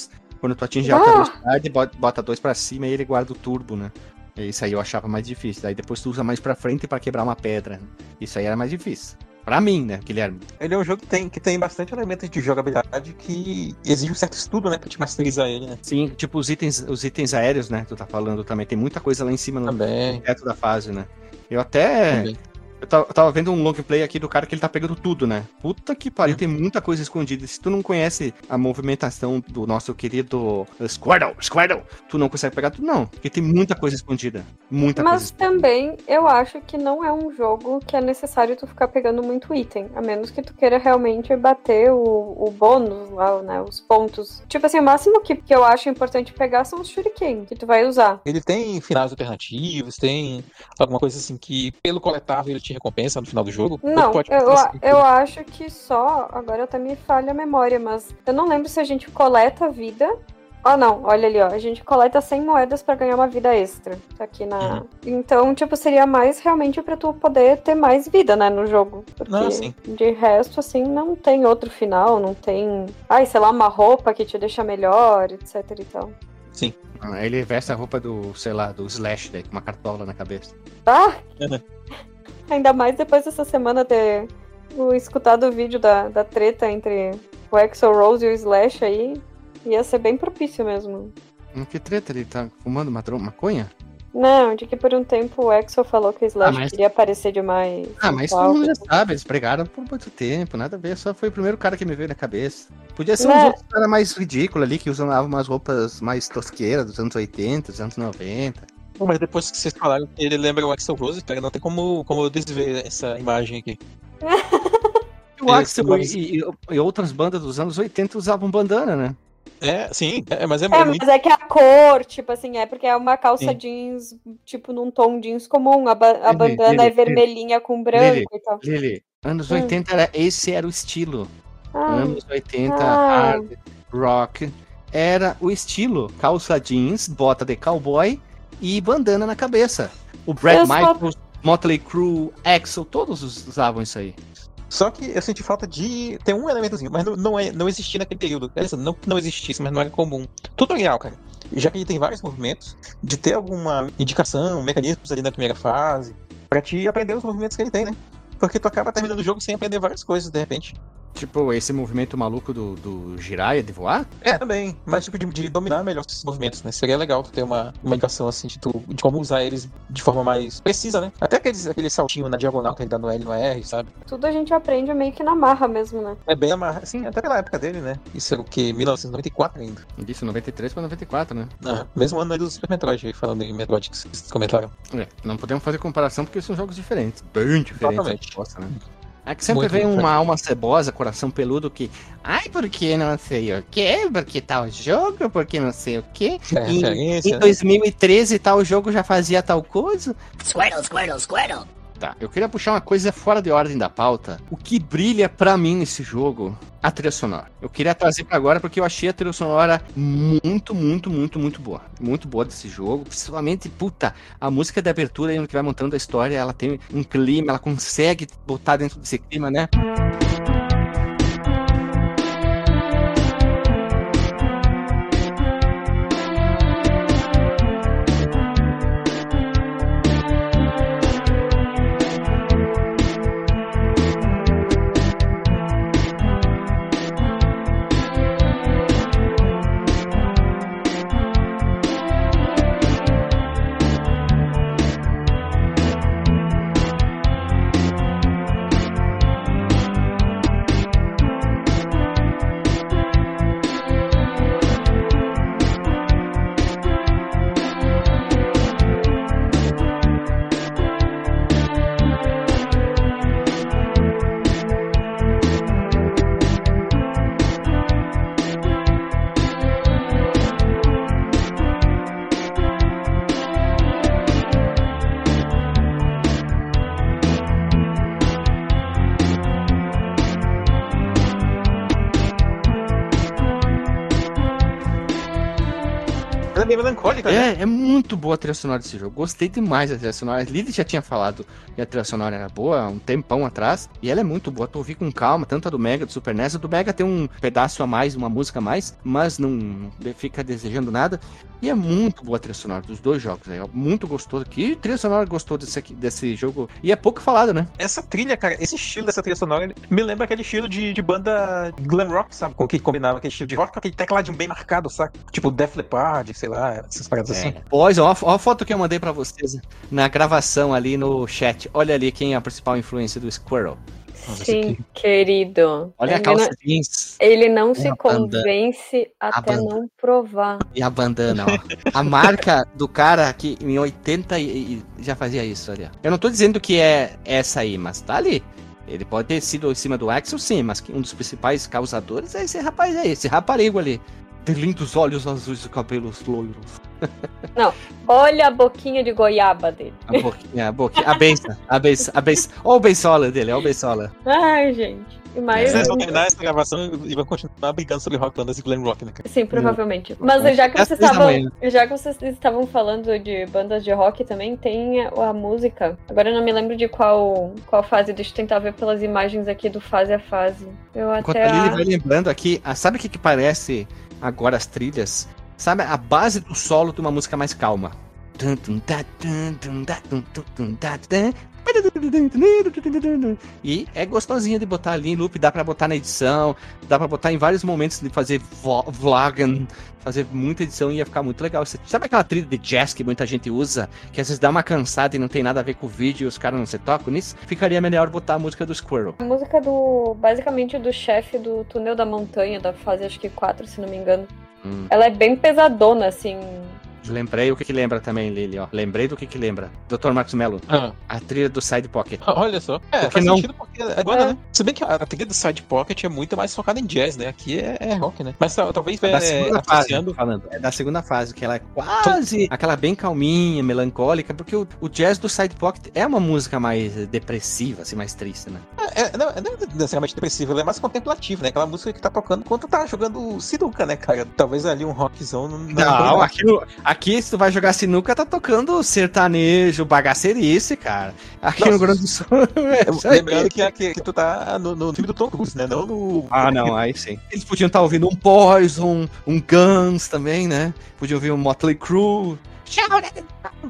quando tu atinge Ah! alta velocidade, bota- dois pra cima e ele guarda o turbo, né? Isso aí eu achava mais difícil. Daí depois tu usa mais pra frente pra quebrar uma pedra. Isso aí era mais difícil. Pra mim, né, Guilherme? Ele é um jogo que tem, que tem bastante elementos de jogabilidade que exige um certo estudo, né, pra te masterizar ele, né? Sim, tipo os itens, os itens aéreos, né? Tu tá falando também. Tem muita coisa lá em cima no Também. teto da fase, né? Eu até. também. Eu tava, vendo um long play aqui do cara que ele tá pegando tudo, né? Puta que pariu, tem muita coisa escondida. Se tu não conhece a movimentação do nosso querido Squirtle, Squirtle, tu não consegue pegar tudo, não. Porque tem muita coisa escondida. Muita Mas coisa. também eu acho que não é um jogo que é necessário tu ficar pegando muito item. A menos que tu queira realmente bater o, o bônus lá, né? Os pontos. Tipo assim, o máximo que, que eu acho importante pegar são os shuriken que tu vai usar. Ele tem finais alternativos, tem alguma coisa assim que, pelo coletável, ele te recompensa no final do jogo? Não, pode eu, eu acho que só. Agora até me falha a memória, mas eu não lembro se a gente coleta vida. Ah, não, olha ali, ó. A gente coleta 100 moedas pra ganhar uma vida extra. Tá aqui na. Uhum. Então, tipo, seria mais realmente pra tu poder ter mais vida, né, no jogo. Porque Não, sim. de resto, assim, não tem outro final, não tem. Ai, sei lá, uma roupa que te deixa melhor, etc e tal. Ah, Ele veste a roupa do, sei lá, do Slash, daí, com uma cartola na cabeça. Ah! Ainda mais depois dessa semana ter o escutado o vídeo da, da treta entre o Axel Rose e o Slash aí, ia ser bem propício mesmo. Que treta, ele tá fumando maconha? Não, de que por um tempo o Axel falou que o Slash Ah, mas- queria aparecer demais. Ah, mas todo mundo já sabe, eles pregaram por muito tempo, nada a ver, só foi o primeiro cara que me veio na cabeça. Podia ser Né? uns outros caras mais ridículos ali, que usavam umas roupas mais tosqueiras dos anos 80, dos anos 90. Mas depois que vocês falaram que ele lembra o Axel Rose, cara, não tem como, como eu desver essa imagem aqui. O É, Axel mas- e, e- outras bandas dos anos 80 usavam bandana, né? É, sim, é, mas é, É, muito. mas é que a cor, tipo assim, é porque é uma calça Sim. jeans, tipo, num tom jeans comum. A, ba- a Lili, bandana Lili, é vermelhinha com branco Lili. e tal. Lili, anos Hum. 80 era, esse era o estilo. Ah, anos 80, Ah. hard rock, era o estilo. Calça jeans, bota de cowboy e bandana na cabeça. O Brad Eu só- Michaels, Motley Crue, Axel, todos us- usavam isso aí. Só que eu senti falta de. Tem um elementozinho, mas não, não, é, não existia naquele período. É isso, não que não existisse, mas não era comum. Tutorial, cara. Já que ele tem vários movimentos, de ter alguma indicação, mecanismos ali na primeira fase, pra te aprender os movimentos que ele tem, né? Porque tu acaba terminando o jogo sem aprender várias coisas, de repente. Tipo, esse movimento maluco do, do Jiraiya de voar? É, também. Mas tipo, de, de dominar melhor esses movimentos, né? Seria legal tu ter uma, uma indicação assim de, tu, de como usar eles de forma mais precisa, né? Até aqueles, aquele saltinho na diagonal que ele dá no L e no R, sabe? tudo a gente aprende meio que na marra mesmo, né? É bem amarrado, assim, até pela época dele, né? Isso era o que? 1994 ainda. Disso, 93 pra 94, né? Ah, mesmo ano aí do Super Metroid, aí, falando em Metroid que vocês comentaram. É, não podemos fazer comparação porque são jogos diferentes. Bem diferentes. Exatamente. a proposta, né? É que sempre Muito vem uma alma cebosa, coração peludo que. Ai, porque não sei o quê? Porque tal jogo? Porque não sei o quê? É Em- referência, Em né? 2013 tal jogo já fazia tal coisa. Squirtle, Squirtle, Squirtle. Tá, eu queria puxar uma coisa fora de ordem da pauta. O que brilha pra mim nesse jogo? A trilha sonora. Eu queria trazer pra agora porque eu achei a trilha sonora muito, muito, muito, muito boa. Muito boa desse jogo. Principalmente, puta, a música de abertura aí, que vai montando a história, ela tem um clima, ela consegue botar dentro desse clima, né? Ela bem melancólica, né? É, é muito boa a trilha sonora desse jogo. Gostei demais da trilha sonora. A Lily já tinha falado que a trilha sonora era boa há um tempão atrás. E ela é muito boa. Tu ouvi com calma, tanto a do Mega, do Super NES. A do Mega tem um pedaço a mais, uma música a mais, mas não, fica desejando nada. E é muito boa a trilha sonora dos dois jogos. aí, ó. Muito gostoso. Que trilha sonora gostou desse, aqui- desse jogo? E é pouco falado, né? Essa trilha, cara, esse estilo dessa trilha sonora me lembra aquele estilo de, de banda glam rock, sabe? Com que combinava aquele estilo de rock com aquele tecladinho bem marcado, sabe? Tipo Def Leppard, sei lá, essas paradas assim. Boys, ó, ó a foto que eu mandei pra vocês na gravação ali no chat. Olha ali quem é a principal influência do Squirrel. Nossa, Sim, querido. Olha a ele calça não, jeans ele não se a convence até não provar. e a bandana, ó. A marca do cara que em 80 e, e já fazia isso ali. ó. Eu não tô dizendo que é essa aí, mas tá ali. Ele pode ter sido em cima do Axel, sim, mas que um dos principais causadores é esse rapaz aí, esse raparigo ali. Tem lindos olhos azuis e cabelos loiros. Olha a boquinha de goiaba dele. A boquinha, a boquinha, a benção, a benção, a benção. Olha o bençola dele, olha o bençola. Ai, gente. Mais. Vocês vão terminar essa gravação e vão continuar brigando sobre rock bandas e glam rock, né? Sim, provavelmente. Mas já que vocês da estavam, já que vocês estavam falando de bandas de rock também, tem a, a música. Agora eu não me lembro de qual qual fase. Deixa eu tentar ver pelas imagens aqui do fase a fase. Eu Enquanto até a Lili a- vai lembrando aqui, ah, sabe o que, que parece agora as trilhas? Sabe a base do solo de uma música mais calma. E é gostosinha de botar ali em loop, dá pra botar na edição, dá pra botar em vários momentos de fazer vlog, fazer muita edição e ia ficar muito legal. Sabe aquela trilha de jazz que muita gente usa, que às vezes dá uma cansada e não tem nada a ver com o vídeo e os caras não se tocam nisso? Ficaria melhor botar a música do Squirrel. A música do. basicamente do chefe do túnel da montanha, da fase acho que 4, se não me engano. Hum. Ela é bem pesadona, assim. Lembrei o que, que lembra também, Lili, ó. Lembrei do que que lembra. Dr. Marcos Mello. Ah. A trilha do Side Pocket. Olha só. É, porque faz não... sentido porque agora, é. né? Se bem que a trilha do Side Pocket é muito mais focada em jazz, né? Aqui é, é rock, né? Mas talvez é, da segunda fase, falando. É da segunda fase, que ela é quase aquela bem calminha, melancólica, porque o, o, jazz do Side Pocket é uma música mais depressiva, assim, mais triste, né? É, é não, não é necessariamente depressiva, ela é mais contemplativa, né? Aquela música que tá tocando enquanto tá jogando sinuca, né, cara? Talvez ali um rockzão não. Não, aqui, aqui se tu vai jogar sinuca, tá tocando sertanejo, bagaceirice, cara. Aqui Nossa. no Grande Sul. é Lembrando que, que, que, tu tá no, no filme do Tom Cruise, né? Não no. Ah, não, aí sim. Eles podiam estar tá ouvindo um Poison, um Guns também, né? Podiam ouvir um Motley Crue.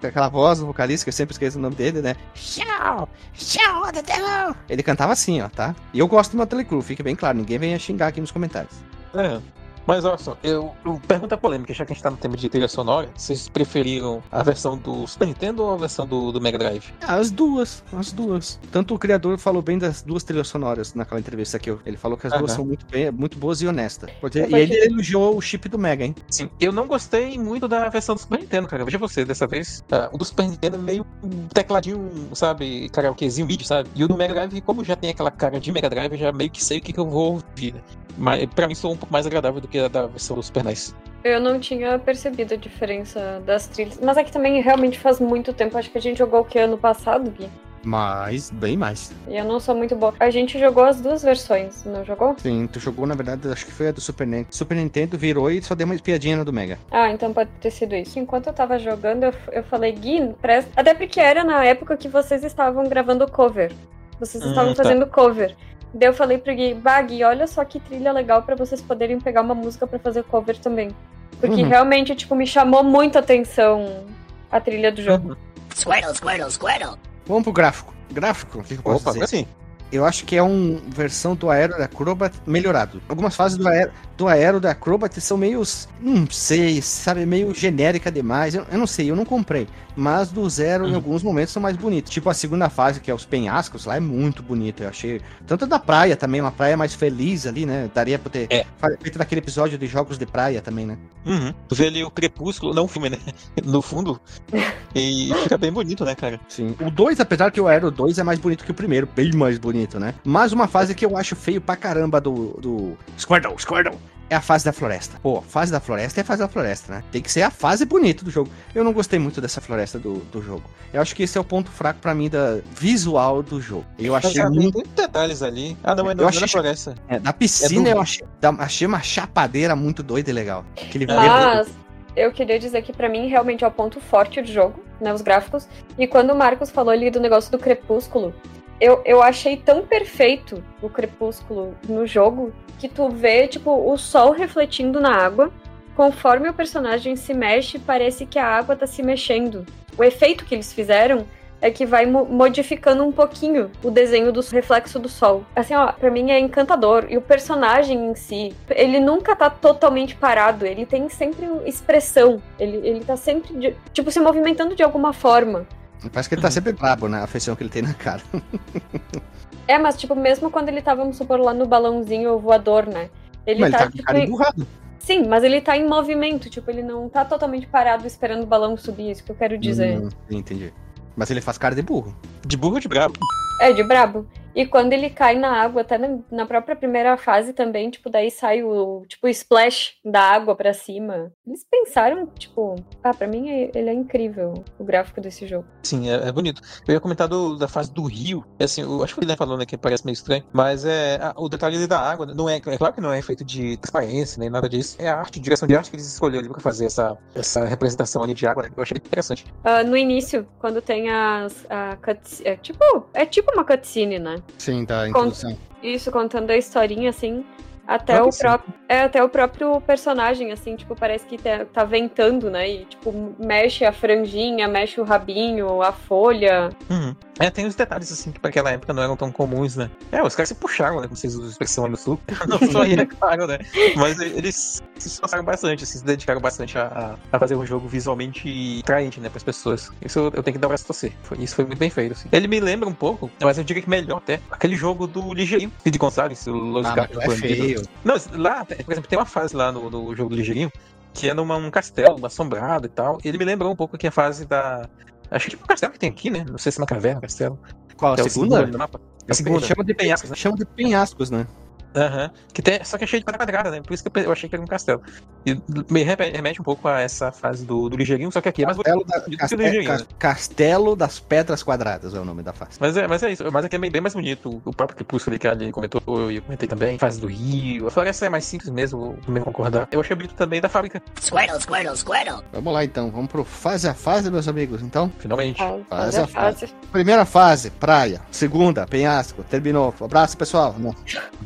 Aquela voz do vocalista, que eu sempre esqueço o nome dele, né? Shout! Shout the devil! Ele cantava assim, ó, tá? E eu gosto do Motley Crue, fique bem claro, ninguém venha xingar aqui nos comentários. É. Mas olha só, eu, eu pergunta polêmica, já que a gente tá no tema de trilha sonora, vocês preferiram a versão do Super Nintendo ou a versão do, do Mega Drive? Ah, as duas, as duas. Tanto o criador falou bem das duas trilhas sonoras naquela entrevista que eu, ele falou que as duas são muito, bem, muito boas e honestas. E ele elogiou o chip do Mega, hein? Sim, eu não gostei muito da versão do Super Nintendo, cara. Veja você, dessa vez. Uh, o do Super Nintendo é meio um tecladinho, sabe, karaokezinho vídeo, sabe? E o do Mega Drive, como já tem aquela cara de Mega Drive, eu já meio que sei o que, que eu vou ouvir, né? Mas pra mim sou um pouco mais agradável do que a da versão do Super NES. Eu não tinha percebido a diferença das trilhas. Mas é que também realmente faz muito tempo. Acho que a gente jogou o que ano passado, Gui? Mais, bem mais. E eu não sou muito boa. A gente jogou as duas versões, não jogou? Sim, tu jogou, na verdade, acho que foi a do Super Nintendo. Super Nintendo virou e só deu uma espiadinha no do Mega. Ah, então pode ter sido isso. Enquanto eu tava jogando, eu, eu falei, Gui, presta. Até porque era na época que vocês estavam gravando cover. Vocês estavam hum, tá. fazendo cover. Daí eu falei pro Gui, Bag, olha só que trilha legal para vocês poderem pegar uma música para fazer cover também. Porque uhum. realmente, tipo, me chamou muito a atenção a trilha do jogo. Uhum. Squirtle, Squirtle, Squirtle. Vamos pro gráfico. Gráfico, o que, eu posso Opa, dizer? Assim. Eu acho que é uma versão do Aero da Acrobat melhorado. Algumas fases do Aero, do Aero da Acrobat são meio. Não sei, sabe? Meio genérica demais. Eu, eu não sei, eu não comprei. Mas do Zero, em uhum. alguns momentos, são mais bonitos. Tipo a segunda fase, que é os penhascos, lá é muito bonito. Eu achei. Tanto da praia também, uma praia mais feliz ali, né? Daria pra ter é. feito daquele episódio de jogos de praia também, né? Uhum. Tu vê ali o crepúsculo, não o filme, né? No fundo. e fica bem bonito, né, cara? Sim. O 2, apesar que o Aero 2 é mais bonito que o primeiro, bem mais bonito, né? Mas uma fase que eu acho feio pra caramba do, do Squirtle, Squirtle, é a fase da floresta. Pô, fase da floresta é a fase da floresta, né? Tem que ser a fase bonita do jogo. Eu não gostei muito dessa floresta do, do jogo. Eu acho que esse é o ponto fraco para mim da visual do jogo. Eu achei Mas, muito... muitos detalhes ali. Ah, não, mas não, eu achei... floresta. É, da piscina é do... eu achei, achei uma chapadeira muito doida e legal. Aquele Mas... Eu queria dizer que para mim realmente é o ponto forte do jogo, né, os gráficos. E quando o Marcos falou ali do negócio do crepúsculo, eu, eu achei tão perfeito o crepúsculo no jogo que tu vê, tipo, o sol refletindo na água. Conforme o personagem se mexe, parece que a água tá se mexendo. O efeito que eles fizeram é que vai modificando um pouquinho o desenho do reflexo do sol. Assim, ó, pra mim é encantador. E o personagem em si, ele nunca tá totalmente parado, ele tem sempre expressão. Ele, ele tá sempre, de, tipo, se movimentando de alguma forma. Parece que ele tá sempre brabo, né? A feição que ele tem na cara. é, mas tipo, mesmo quando ele tava, vamos supor, lá no balãozinho voador, né? Ele mas tá, ele tá tipo, cara emburrado. Sim, mas ele tá em movimento, tipo, ele não tá totalmente parado esperando o balão subir, isso que eu quero dizer. Hum, entendi. Mas ele faz cara de burro. De burro ou de brabo? É, de brabo. E quando ele cai na água, até na, na, própria primeira fase também, tipo, daí sai o, tipo, splash da água para cima. Eles pensaram, tipo, ah, pra mim é, ele é incrível, o gráfico desse jogo. Sim, é, é bonito. Eu ia comentar do, da fase do rio, assim, eu acho que o Guilherme falou, né, que parece meio estranho, mas é a, o detalhe da água, não é, é claro que não é feito de transparência, nem nada disso, é a arte, a direção de arte que eles escolheram pra fazer essa, essa representação ali de água, né, eu achei interessante. Uh, no início, quando tem as, a cutscene, é tipo, é tipo uma cutscene, né? Sim, da introdução. Isso, contando a historinha, assim. Até o próprio. É, até o próprio personagem, assim, tipo, parece que tá, tá ventando, né? E, tipo, mexe a franjinha, mexe o rabinho, a folha. Uhum. É, tem uns detalhes assim que pra aquela época não eram tão comuns, né? É, os caras se puxaram, né? Como vocês usam a expressão no sul. Não só aí, é claro, né? Mas eles se esforçaram bastante, assim, se dedicaram bastante a, a fazer um jogo visualmente atraente, né, pras pessoas. Isso eu, eu tenho que dar o braço a torcer. Foi, isso foi muito bem feito, assim. Ele me lembra um pouco, mas eu diria que melhor até, aquele jogo do Ligeirinho, de Gonçalves, o Los Ah, Gatos é Bandidos. Feio. Não, lá, por exemplo, tem uma fase lá no, no jogo do Ligeirinho que é numa um castelo, assombrado e tal. Ele me lembrou um pouco aqui a fase da. Acho que tipo um castelo que tem aqui, né? Não sei se é uma caverna, um castelo. Qual, a é segundo segunda? mapa. É a segunda. Chama de penhascos, né? Chama de penhascos, né? Aham. Que tem, só que é cheio de pedra quadrada, né? Por isso que eu eu achei que era um castelo. E me remete um pouco a essa fase do, do ligeirinho, só que aqui é mais Castelo, bonito da- do que o ligeirinho, né? Cas- Castelo das Pedras Quadradas é o nome da face. Mas é, mas é isso, mas aqui é bem, mais bonito. O próprio Crepúsculo ali que ali comentou, e eu comentei também. Fase do Rio. A floresta é mais simples mesmo, mesmo concordar. Eu achei bonito também da fábrica, Squirtle, Squirtle, Squirtle. Vamos lá então, vamos pro fase a fase, meus amigos. Então, finalmente. Faz, Faz faz a a fase. primeira fase, praia. Segunda, penhasco. Terminou. Um abraço, pessoal. Não.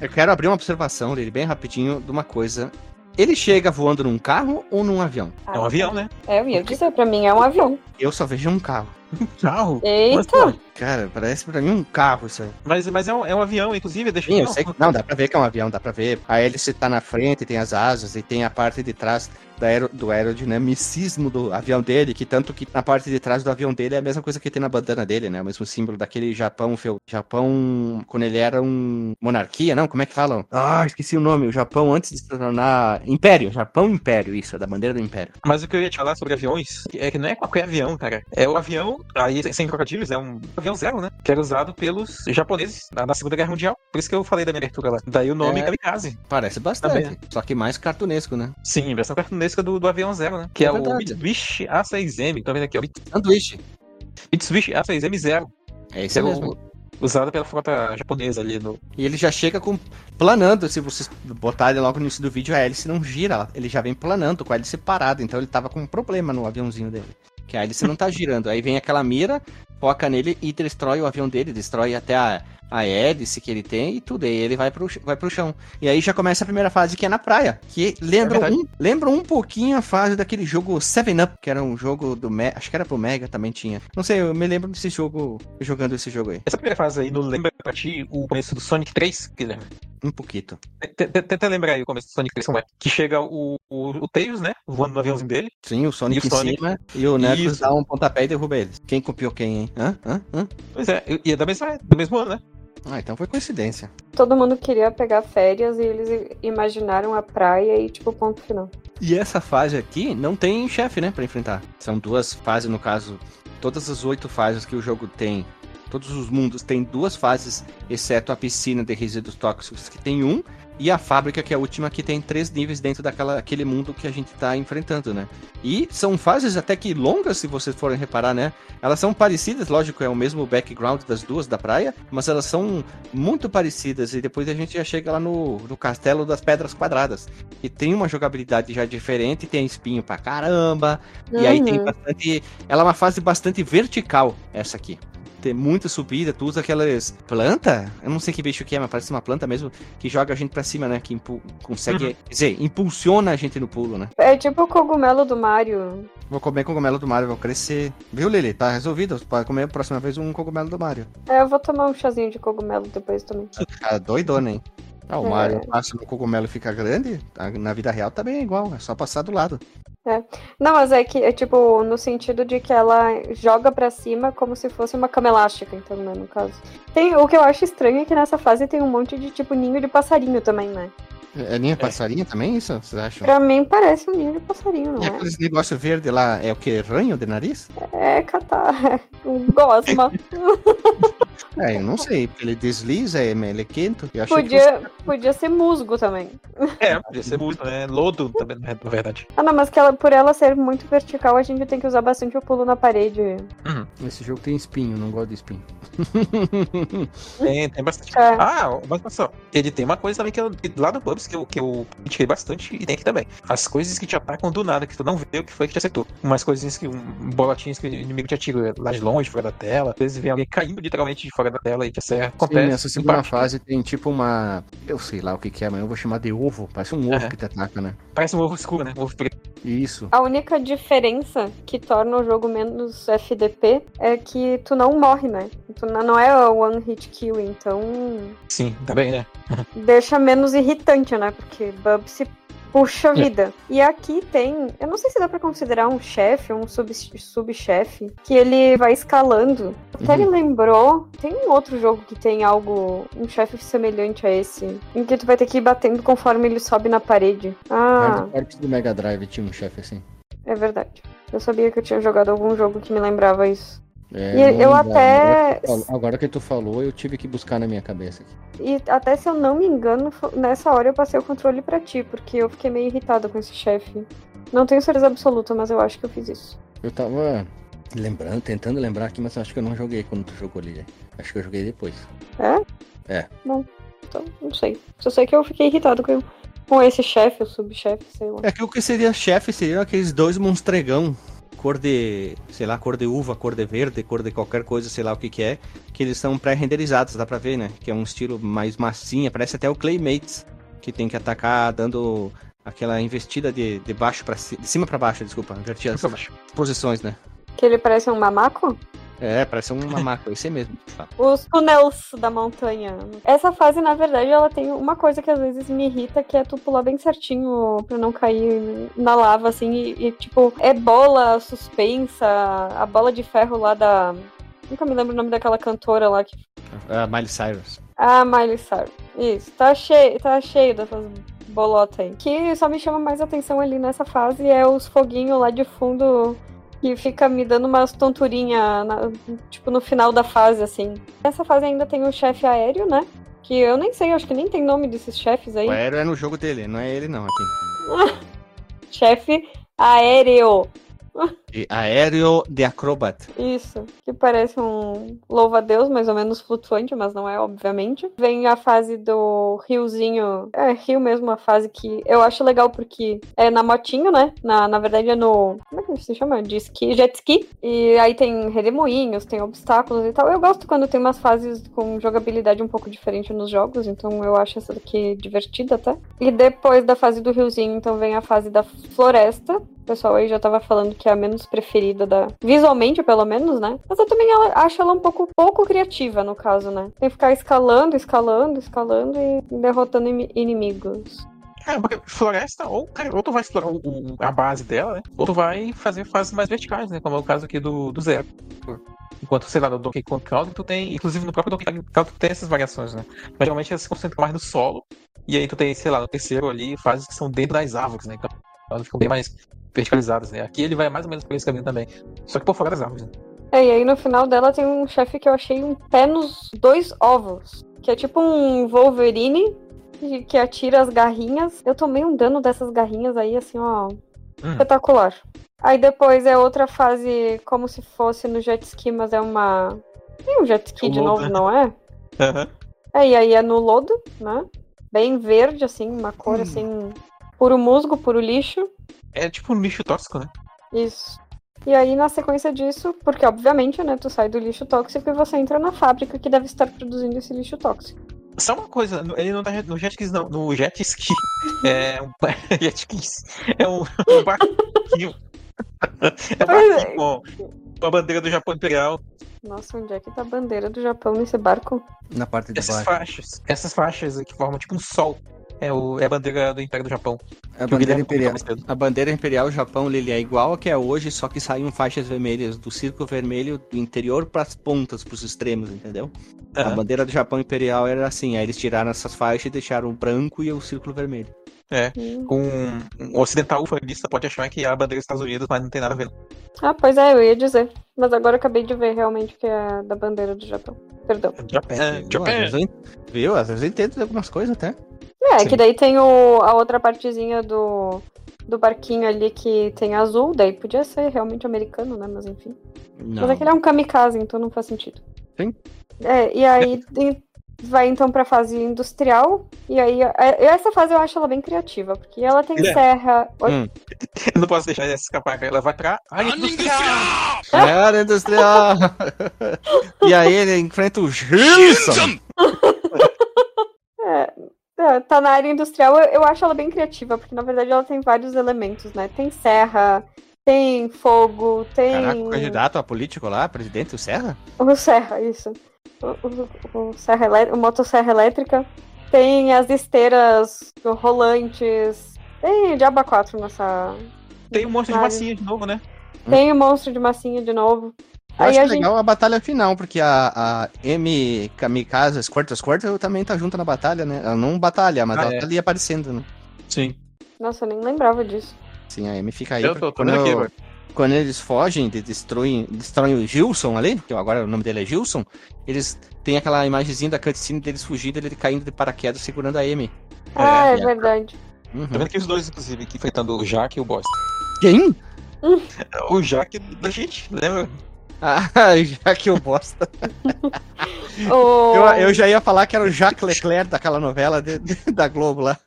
Eu quero abrir uma observação dele bem rapidinho de uma coisa. Ele chega voando num carro ou num avião? É um avião, né? É, eu ia dizer, pra mim é um avião. Eu só vejo um carro. Carro. Eita! Cara, parece pra mim um carro isso aí. Mas, mas é, um, é um avião, inclusive, deixa Sim, eu sei que. Não, dá pra ver que é um avião, dá pra ver. A hélice tá na frente, tem as asas e tem a parte de trás da aero- do aerodinamicismo do avião dele, que tanto que na parte de trás do avião dele é a mesma coisa que tem na bandana dele, né? O mesmo símbolo daquele Japão, feu- Japão quando ele era um monarquia, não? Como é que falam? Ah, esqueci o nome. O Japão antes de se tornar Império, Japão Império, isso, é da bandeira do Império. Mas o que eu ia te falar sobre aviões é que não é qualquer avião, cara. É o avião, aí sem trocadilhos, é um avião zero, né? Que era usado pelos japoneses na, na Segunda Guerra Mundial. Por isso que eu falei da minha abertura lá. Daí o nome É. Kamikaze. Parece bastante, Também. só que mais cartunesco, né? Sim, versão cartunesca do, do avião zero, né? Que É é, o. Mitsubishi A6M. Tô vendo aqui, ó. Sanduíche. Mitsubishi A6M zero. É Que isso é mesmo. o, usado pela frota japonesa ali no. E ele já chega com planando, se vocês botarem logo no início do vídeo, a hélice não gira, ele já vem planando com a hélice parada, então ele tava com um problema no aviãozinho dele. Que a hélice não tá girando. Aí vem aquela mira, foca nele e destrói o avião dele, destrói até a, a hélice que ele tem e tudo. Aí ele vai pro, vai pro chão. E aí já começa a primeira fase que é na praia. Que lembra, É um, lembra um pouquinho a fase daquele jogo 7-Up, que era um jogo do Mega. Acho que era pro Mega também tinha. Não sei, eu me lembro desse jogo, jogando esse jogo aí. Essa primeira fase aí, não lembra pra ti o começo do Sonic 3? Que lembra? Um pouquinho. Tenta lembrar aí o começo do Sonic 3 como é. Que chega o, o, o Tails, né? Voando no aviãozinho dele. Sim, o Sonic, E o Sonic. em cima e o Knuckles Isso. dá um pontapé e derruba eles. Quem copiou quem, hein? Hã? Hã? Hã? Pois é, e é da mesma, do mesmo ano, né? Ah, então foi coincidência. Todo mundo queria pegar férias e eles imaginaram a praia e, tipo, ponto final. E essa fase aqui não tem chefe, né, pra enfrentar. São duas fases, no caso, todas as oito fases que o jogo tem, todos os mundos têm duas fases, exceto a piscina de resíduos tóxicos que tem um, e a fábrica que é a última que tem três níveis dentro daquela aquele mundo que a gente tá enfrentando, né? E são fases até que longas, se vocês forem reparar, né? Elas são parecidas, lógico, é o mesmo background das duas da praia, mas elas são muito parecidas e depois a gente já chega lá no, no castelo das pedras quadradas. E tem uma jogabilidade já diferente, tem espinho pra caramba, e aí tem Uhum. bastante. Ela é uma fase bastante vertical, essa aqui. Tem muita subida, tu usa aquelas planta? Eu não sei que bicho que é, mas parece uma planta mesmo que joga a gente pra cima, né? Que consegue, quer dizer, impulsiona a gente no pulo, né? É tipo o cogumelo do Mario. Vou comer cogumelo do Mario, vou crescer. Viu, Lili? Tá resolvido. Você pode comer a próxima vez um cogumelo do Mario. É, eu vou tomar um chazinho de cogumelo depois também. Tá doidona, hein? Ah, o É. Mario passa no cogumelo e fica grande. tá- Na vida real também é igual, é só passar do lado. Não, mas é que é tipo no sentido de que ela joga pra cima como se fosse uma cama elástica, então, né, no caso. Tem, o que eu acho estranho é que nessa fase tem um monte de tipo ninho de passarinho também, né? É linha passarinha também, isso? Vocês acham? Pra mim parece um ninho de passarinho, não E é? aqueles negócio verde lá, é o que? Ranho de nariz? É catar. Um gosma. É, eu não sei, ele desliza, é melequento. Eu achei que Podia, podia ser musgo também. É, podia ser muito, né? Lodo também, na verdade. Ah, não, mas que ela, por ela ser muito vertical, a gente tem que usar bastante o pulo na parede. fosse- Esse jogo tem espinho, não gosto de espinho. Tem, tem bastante. É. Ah, mas só, ele tem uma coisa também que eu, lá do Bubs que eu, que eu critiquei bastante e tem aqui também. As coisas que te atacam do nada, que tu não vê o que foi que te acertou. Umas coisinhas que, um, bolotinhas que o inimigo te atira lá de longe, fora da tela. Às vezes vem alguém caindo literalmente de fora da tela e te acerta. Sim, Acontece. nessa segunda fase tem tipo uma. Eu sei lá o que, que é, mas eu vou chamar de ovo. Parece um ovo Aham. que te ataca, né? Parece um ovo escuro, né? Um ovo preto. Isso. A única diferença que torna o jogo menos FDP é que tu não morre, né? Tu não é o one hit kill, então Sim, tá bem, né? deixa menos irritante, né? Porque Bub se puxa a vida. E aqui tem, eu não sei se dá pra considerar um chefe, um sub- subchefe, que ele vai escalando. Até me lembrou, tem um outro jogo que tem algo, um chefe semelhante a esse, em que tu vai ter que ir batendo conforme ele sobe na parede. Ah, Corps do Mega Drive tinha um chefe assim. é verdade. Eu sabia que eu tinha jogado algum jogo que me lembrava isso. É, E eu até- Agora que, tu falou, agora que tu falou, eu tive que buscar na minha cabeça aqui. E até se eu não me engano, nessa hora eu passei o controle pra ti, porque eu fiquei meio irritada com esse chefe. Não tenho certeza absoluta, mas eu acho que eu fiz isso. Eu tava lembrando, tentando lembrar aqui, mas eu acho que eu não joguei quando tu jogou ali. Acho que eu joguei depois. É? É. Bom, então, não sei. Só sei que eu fiquei irritado com, com esse chefe, o subchefe, sei lá. É que o que seria chefe seriam aqueles dois monstregão. Cor de, sei lá, cor de uva, cor de verde, cor de qualquer coisa, sei lá o que que é. Que eles são pré-renderizados, dá pra ver, né? Que é um estilo mais massinha, parece até o Claymates. Que tem que atacar dando aquela investida de, de baixo para de cima pra baixo, desculpa, invertir as Pra baixo. posições, né? Que ele parece um mamaco? É, parece um mamaco, esse mesmo. Tá. Os túnels da montanha. Essa fase, na verdade, ela tem uma coisa que às vezes me irrita, que é tu pular bem certinho pra não cair na lava, assim, e, e, tipo, é bola suspensa, a bola de ferro lá da. Nunca me lembro o nome daquela cantora lá que. Ah, Miley Cyrus. Ah, Miley Cyrus. Isso, tá cheio, tá cheio dessas bolotas aí. O que só me chama mais atenção ali nessa fase é os foguinhos lá de fundo que fica me dando umas tonturinhas, tipo, no final da fase, assim. Nessa fase ainda tem o chefe aéreo, né? Que eu nem sei, acho que nem tem nome desses chefes aí. O aéreo é no jogo dele, não é ele não aqui. Chefe aéreo. E aéreo de acrobat. Isso, que parece um louva-a-Deus, mais ou menos flutuante, mas não é, obviamente. Vem a fase do riozinho, é, rio mesmo, a fase que eu acho legal porque é na motinho, né? Na, na verdade é no, como é que se chama? De esqui, jet ski. E aí tem redemoinhos, tem obstáculos e tal. Eu gosto quando tem umas fases com jogabilidade um pouco diferente nos jogos, então eu acho essa daqui divertida até. E depois da fase do riozinho, então vem a fase da floresta, o pessoal aí já tava falando que é a menos preferida da. Visualmente, pelo menos, né? Mas eu também acho ela um pouco pouco criativa, no caso, né? Tem que ficar escalando, escalando, escalando e derrotando imi- inimigos. É, porque floresta, ou, cara, ou tu vai explorar o- o- a base dela, né? Ou tu vai fazer fases mais verticais, né? Como é o caso aqui do, do Zero. Enquanto, sei lá, no Donkey Kong Country, tu tem, inclusive no próprio Donkey Kong Country tu tem essas variações, né? Mas geralmente elas se concentram mais no solo. E aí tu tem, sei lá, no terceiro ali, fases que são dentro das árvores, né? Então elas ficam bem mais verticalizadas, né? Aqui ele vai mais ou menos por esse caminho também. Só que por fora das árvores, né? É, e aí no final dela tem um chefe que eu achei um pé nos dois ovos. Que é tipo um Wolverine que, atira as garrinhas. Eu tomei um dano dessas garrinhas aí, assim, ó. Hum. Espetacular. Aí depois é outra fase como se fosse no jet ski, mas é uma. Tem um jet ski É o de lodo, novo, né? não é? Aham. É, e aí é no lodo, né? Bem verde, assim, uma cor assim. Puro musgo, puro lixo. É tipo um lixo tóxico, né? Isso. E aí, na sequência disso, porque obviamente, né, tu sai do lixo tóxico e você entra na fábrica que deve estar produzindo esse lixo tóxico. Só uma coisa, ele não tá no jet ski, não. No jet ski. É um. jet skis. É um, um barquinho. É um barquinho com, com a bandeira do Japão Imperial. Nossa, onde é que tá a bandeira do Japão nesse barco? Na parte de Essas baixo. faixas. Essas faixas que formam tipo um sol. É, o, é a bandeira do Império do Japão. A Que o bandeira imperial. A bandeira imperial Japão, Lili, é igual a que é hoje, só que saem faixas vermelhas do círculo vermelho do interior pras pontas, pros extremos, entendeu? A Aham. bandeira do Japão imperial era assim, aí eles tiraram essas faixas e deixaram o branco e o círculo vermelho. É. Hum. Com um ocidental ufanista pode achar que é a bandeira dos Estados Unidos, mas não tem nada a ver. Ah, pois é, eu ia dizer. Mas agora eu acabei de ver realmente que é da bandeira do Japão. Perdão. Japan, Viu? Às Japan. vezes eu en- Viu? Às vezes eu entendo algumas coisas até. É, Sim. que daí tem o, a outra partezinha do, do barquinho ali que tem azul, daí podia ser realmente americano, né? Mas enfim. Não. Mas aquele é um kamikaze, então não faz sentido. Sim. É, e aí, de- vai então pra fase industrial. E aí, é- essa fase eu acho ela bem criativa, porque ela tem É. serra. Hum. Eu não posso deixar essa escapar. Ela vai pra área industrial. É área industrial. e aí ele enfrenta o Gilson. É, tá na área industrial, eu, eu acho ela bem criativa, porque na verdade ela tem vários elementos, né? Tem serra, tem fogo, tem. Caraca, o candidato a político lá, presidente, o Serra? O serra, isso. O, o, o serra elé- o motosserra elétrica. Tem as esteiras rolantes. Tem Diaba 4 nessa. Tem um monstro de área. massinha de novo, né? Tem o monstro de massinha de novo. Eu Aí acho a gente. legal a batalha final, porque a, a M Kamikaze Squirtle Squirtle também tá junto na batalha, né? Ela não batalha, mas Ah, ela é. tá ali aparecendo, né? Sim. Nossa, eu nem lembrava disso. Sim, a M fica aí. Eu tô, tô quando, aqui, eu- quando eles fogem, de- destroem, destroem o Gilson ali, que agora o nome dele é Gilson, eles têm aquela imagenzinha da cutscene deles fugindo, ele caindo de paraquedas segurando a M. Ah, é, é. verdade. Uhum. Tá vendo que os dois, inclusive, que enfrentando o Jaque e o Boss. Quem? O Jaque da gente, lembra? Ah, já que eu bosta. O... Eu, eu já ia falar que era o Jacques Leclerc daquela novela de- de- da Globo lá.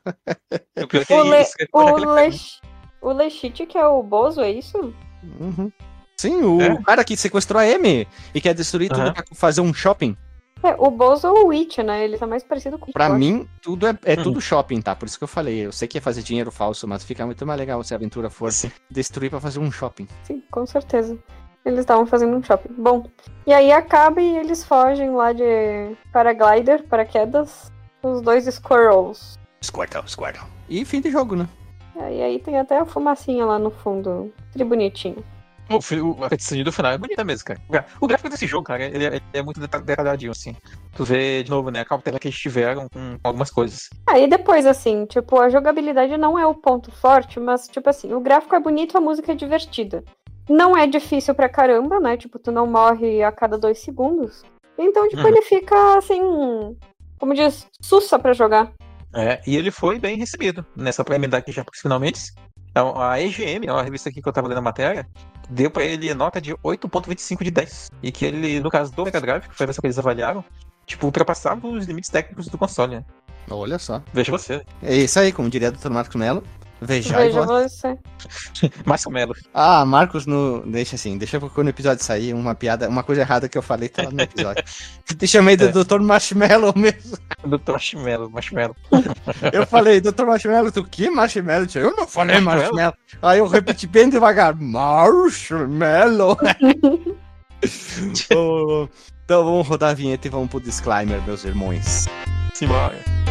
O que O, é Le... isso, que é o, o Lechite, que é o Bozo, é isso? Uhum. Sim, o É? cara que sequestrou a M e quer destruir tudo Aham. pra fazer um shopping. É, o Bozo ou o Witch, né? Ele tá mais parecido com o Pra mim, tudo é, é Uhum. tudo shopping, tá? Por isso que eu falei. Eu sei que é fazer dinheiro falso, mas fica muito mais legal se a aventura for Sim. destruir pra fazer um shopping. Sim, com certeza. Eles estavam fazendo um shopping. Bom, e aí acaba e eles fogem lá de paraglider, paraquedas, os dois Squirrels. Squirtle, Squirtle. E fim de jogo, né? E aí tem até a fumacinha lá no fundo. Tri bonitinho. O, o, a cutscene do final é bonita mesmo, cara. O gráfico desse jogo, cara, ele, é- ele é muito deta- detalhadinho, assim. Tu vê, de novo, né, a cautela que eles tiveram com algumas coisas. Aí depois, assim, tipo, a jogabilidade não é o ponto forte, mas, tipo assim, o gráfico é bonito, a música é divertida. Não é difícil pra caramba, né? Tipo, tu não morre a cada dois segundos. Então, tipo, Uhum. ele fica, assim, como diz, sussa pra jogar. É, e ele foi bem recebido nessa pra emendar aqui já pros finalmente. Então, a EGM, é uma revista aqui que eu tava lendo a matéria, deu pra ele nota de 8.25 de 10. E que ele, no caso do Mega Drive, que foi a versão que eles avaliaram, tipo, ultrapassava os limites técnicos do console, né? Olha só. Veja você. É isso aí, como diria o Dr. Marcos Mello. Veja você. Melo. Ah, Marcos no. Deixa assim, deixa quando o episódio sair, uma piada, uma coisa errada que eu falei tá lá no episódio. Te chamei de É. Dr. Marshmallow mesmo. Dr. Marshmallow, Marshmallow. Eu falei, Dr. Marshmallow, tu que Marshmallow? Eu não falei Marshmallow? Marshmallow. Aí eu repeti bem devagar, Marshmallow. Oh, então vamos rodar a vinheta e vamos pro disclaimer, meus irmãos. Simbora.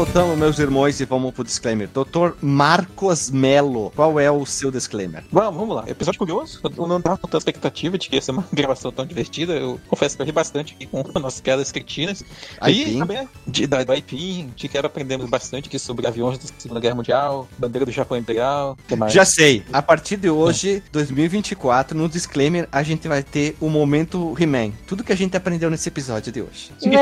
Voltamos, meus irmãos, e vamos pro disclaimer. Dr. Marcos Melo, qual é o seu disclaimer? Vamos, vamos lá. Episódio curioso. Eu não tava com tanta expectativa de que ia ser uma gravação tão divertida. Eu confesso que eu ri bastante aqui com nossas piadas cretinas. E também de, da, da Aipim, de que aprendemos bastante aqui sobre aviões da Segunda Guerra Mundial, bandeira do Japão Imperial, o que mais? Já sei, a partir de hoje, 2024, no disclaimer, a gente vai ter o momento He-Man. Tudo que a gente aprendeu nesse episódio de hoje. Meu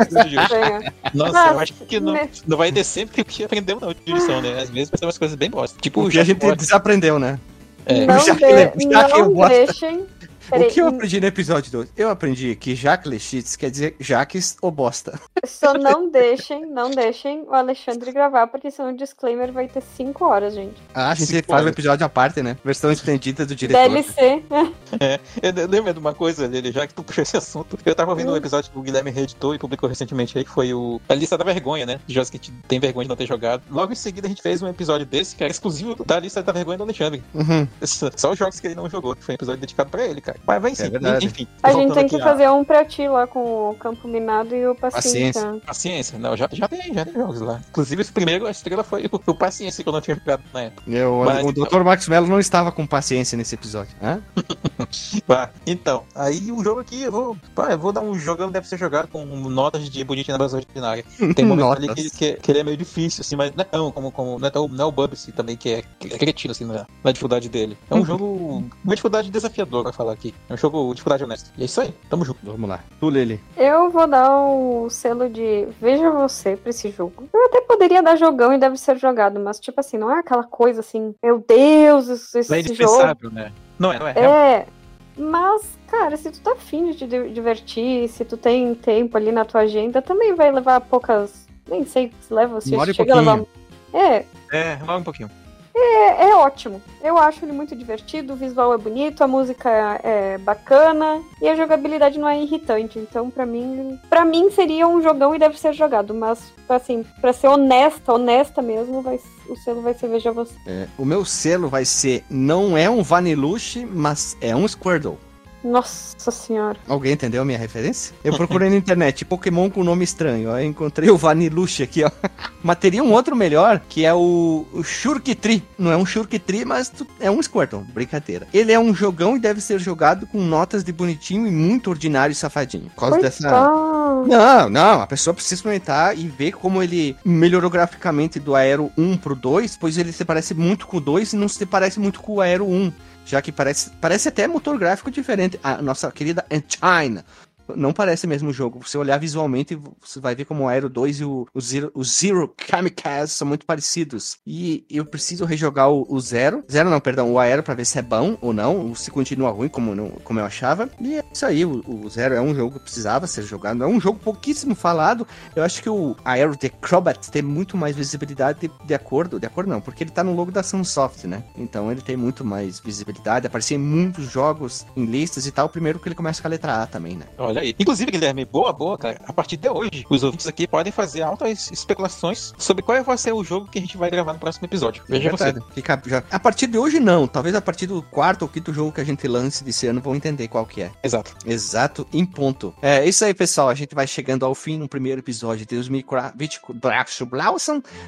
episódio de hoje? Deus. Nossa, eu acho que não, né? Não vai ter sempre o que aprendemos na edição, né? Às vezes vai ser umas coisas bem bosta. Tipo, O que a gente desaprendeu, né? É. Não, de- não deixem. Peraí, o que eu aprendi no episódio 2? Eu aprendi que Jacques Lechitz quer dizer Jaques ou bosta. Só não deixem, não deixem o Alexandre gravar, porque senão o disclaimer vai ter 5 horas, gente. Ah, a gente Cinco faz um episódio à parte, né? Versão estendida do diretor. DLC. Eu eu lembro de uma coisa, Lili, já que tu puxou esse assunto. Eu tava ouvindo um Hum. episódio que o Guilherme reeditou e publicou recentemente aí, que foi o A Lista da Vergonha, né? De jogos que a gente tem vergonha de não ter jogado. Logo em seguida a gente fez um episódio desse, que era exclusivo da Lista da Vergonha do Alexandre. Uhum. Só os jogos que ele não jogou, que foi um episódio dedicado pra ele, cara. Mas vai sim, É verdade. enfim. A gente tem que fazer um pra ti lá com o Campo Minado e o Paciência. Paciência. Paciência, não, já, já tem, já tem jogos lá. Inclusive, esse primeiro, a estrela foi o, o Paciência que eu não tinha jogado na época. Eu, Mas- o Dr. Marcos Mello não estava com paciência nesse episódio. Hã? Pá, então, aí o jogo aqui, eu vou, pá, eu vou dar um jogo que deve ser jogado com notas de bonitinho na base ordinária. Tem momentos ali que, que, que, ele é meio difícil, assim, mas não é tão como, como não é tão, não é o Bubsy também, que é, que é cretino, assim, na, na dificuldade dele. É um jogo, uma dificuldade desafiadora, vai falar aqui. É um jogo de dificuldade honesta. E é isso aí, tamo junto. Vamos lá. Tu, Lili. Eu vou dar o selo de Veja Você pra esse jogo. Eu até poderia dar jogão e deve ser jogado, mas, tipo assim, não é aquela coisa assim, meu Deus, esse, Não é jogo. indispensável, né? Não é, não é. É, mas, cara, se tu tá afim de te di- divertir, se tu tem tempo ali na tua agenda, também vai levar poucas. Nem sei se leva, se chega a levar. É, É, vai um pouquinho. É, é ótimo. Eu acho ele muito divertido, o visual é bonito, a música é bacana e a jogabilidade não é irritante. Então, pra mim, para mim seria um jogão e deve ser jogado. Mas, assim, pra ser honesta, honesta mesmo, vai, o selo vai ser Veja Você. É, o meu selo vai ser, não é um Vaniluche, mas é um Squirtle. Nossa senhora. Alguém entendeu a minha referência? Eu procurei na internet Pokémon com nome estranho. Aí encontrei o Vaniluche aqui, ó. Mas teria um outro melhor, que é o, o Shurkitri. Não é um Shurkitri, mas tu- é um Squirtle. Brincadeira. Ele é um jogão e deve ser jogado com notas de bonitinho e muito ordinário e safadinho. Por causa dessa. Coitado. Não, não, a pessoa precisa experimentar e ver como ele melhorou graficamente do Aero 1 pro 2, pois ele se parece muito com o 2 e não se parece muito com o Aero 1, já que parece, parece até motor gráfico diferente. A nossa querida China não parece mesmo o jogo. Se olhar visualmente, você vai ver como o Aero 2 e o, o Zero, o Zero Kamikaze são muito parecidos. E eu preciso rejogar o, o Zero. Zero não, perdão, o Aero pra ver se é bom ou não, se continua ruim, como, não, como eu achava. E é isso aí, o, o Zero é um jogo que precisava ser jogado. É um jogo pouquíssimo falado. Eu acho que o Aero The Acrobat tem muito mais visibilidade de, de acordo. De acordo não, porque ele tá no logo da Sunsoft, né? Então ele tem muito mais visibilidade. Aparecia em muitos jogos, em listas e tal. Primeiro que ele começa com a letra A também, né? Olha aí. Inclusive, Guilherme, boa, boa, cara. A partir de hoje, os ouvintes aqui podem fazer altas especulações sobre qual vai ser o jogo que a gente vai gravar no próximo episódio. Veja É você. Fica já- A partir de hoje, não. Talvez a partir do quarto ou quinto jogo que a gente lance desse ano vão entender qual que é. Exato. Exato, em ponto. É isso aí, pessoal. A gente vai chegando ao fim no primeiro episódio de 2024,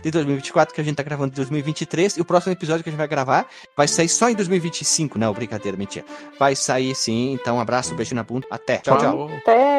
de 2024, que a gente tá gravando em 2023. E o próximo episódio que a gente vai gravar vai sair só em 2025. Não, brincadeira, mentira. Vai sair sim. Então, um abraço, beijo na bunda. Até. Tchau, tchau. Falou. Até.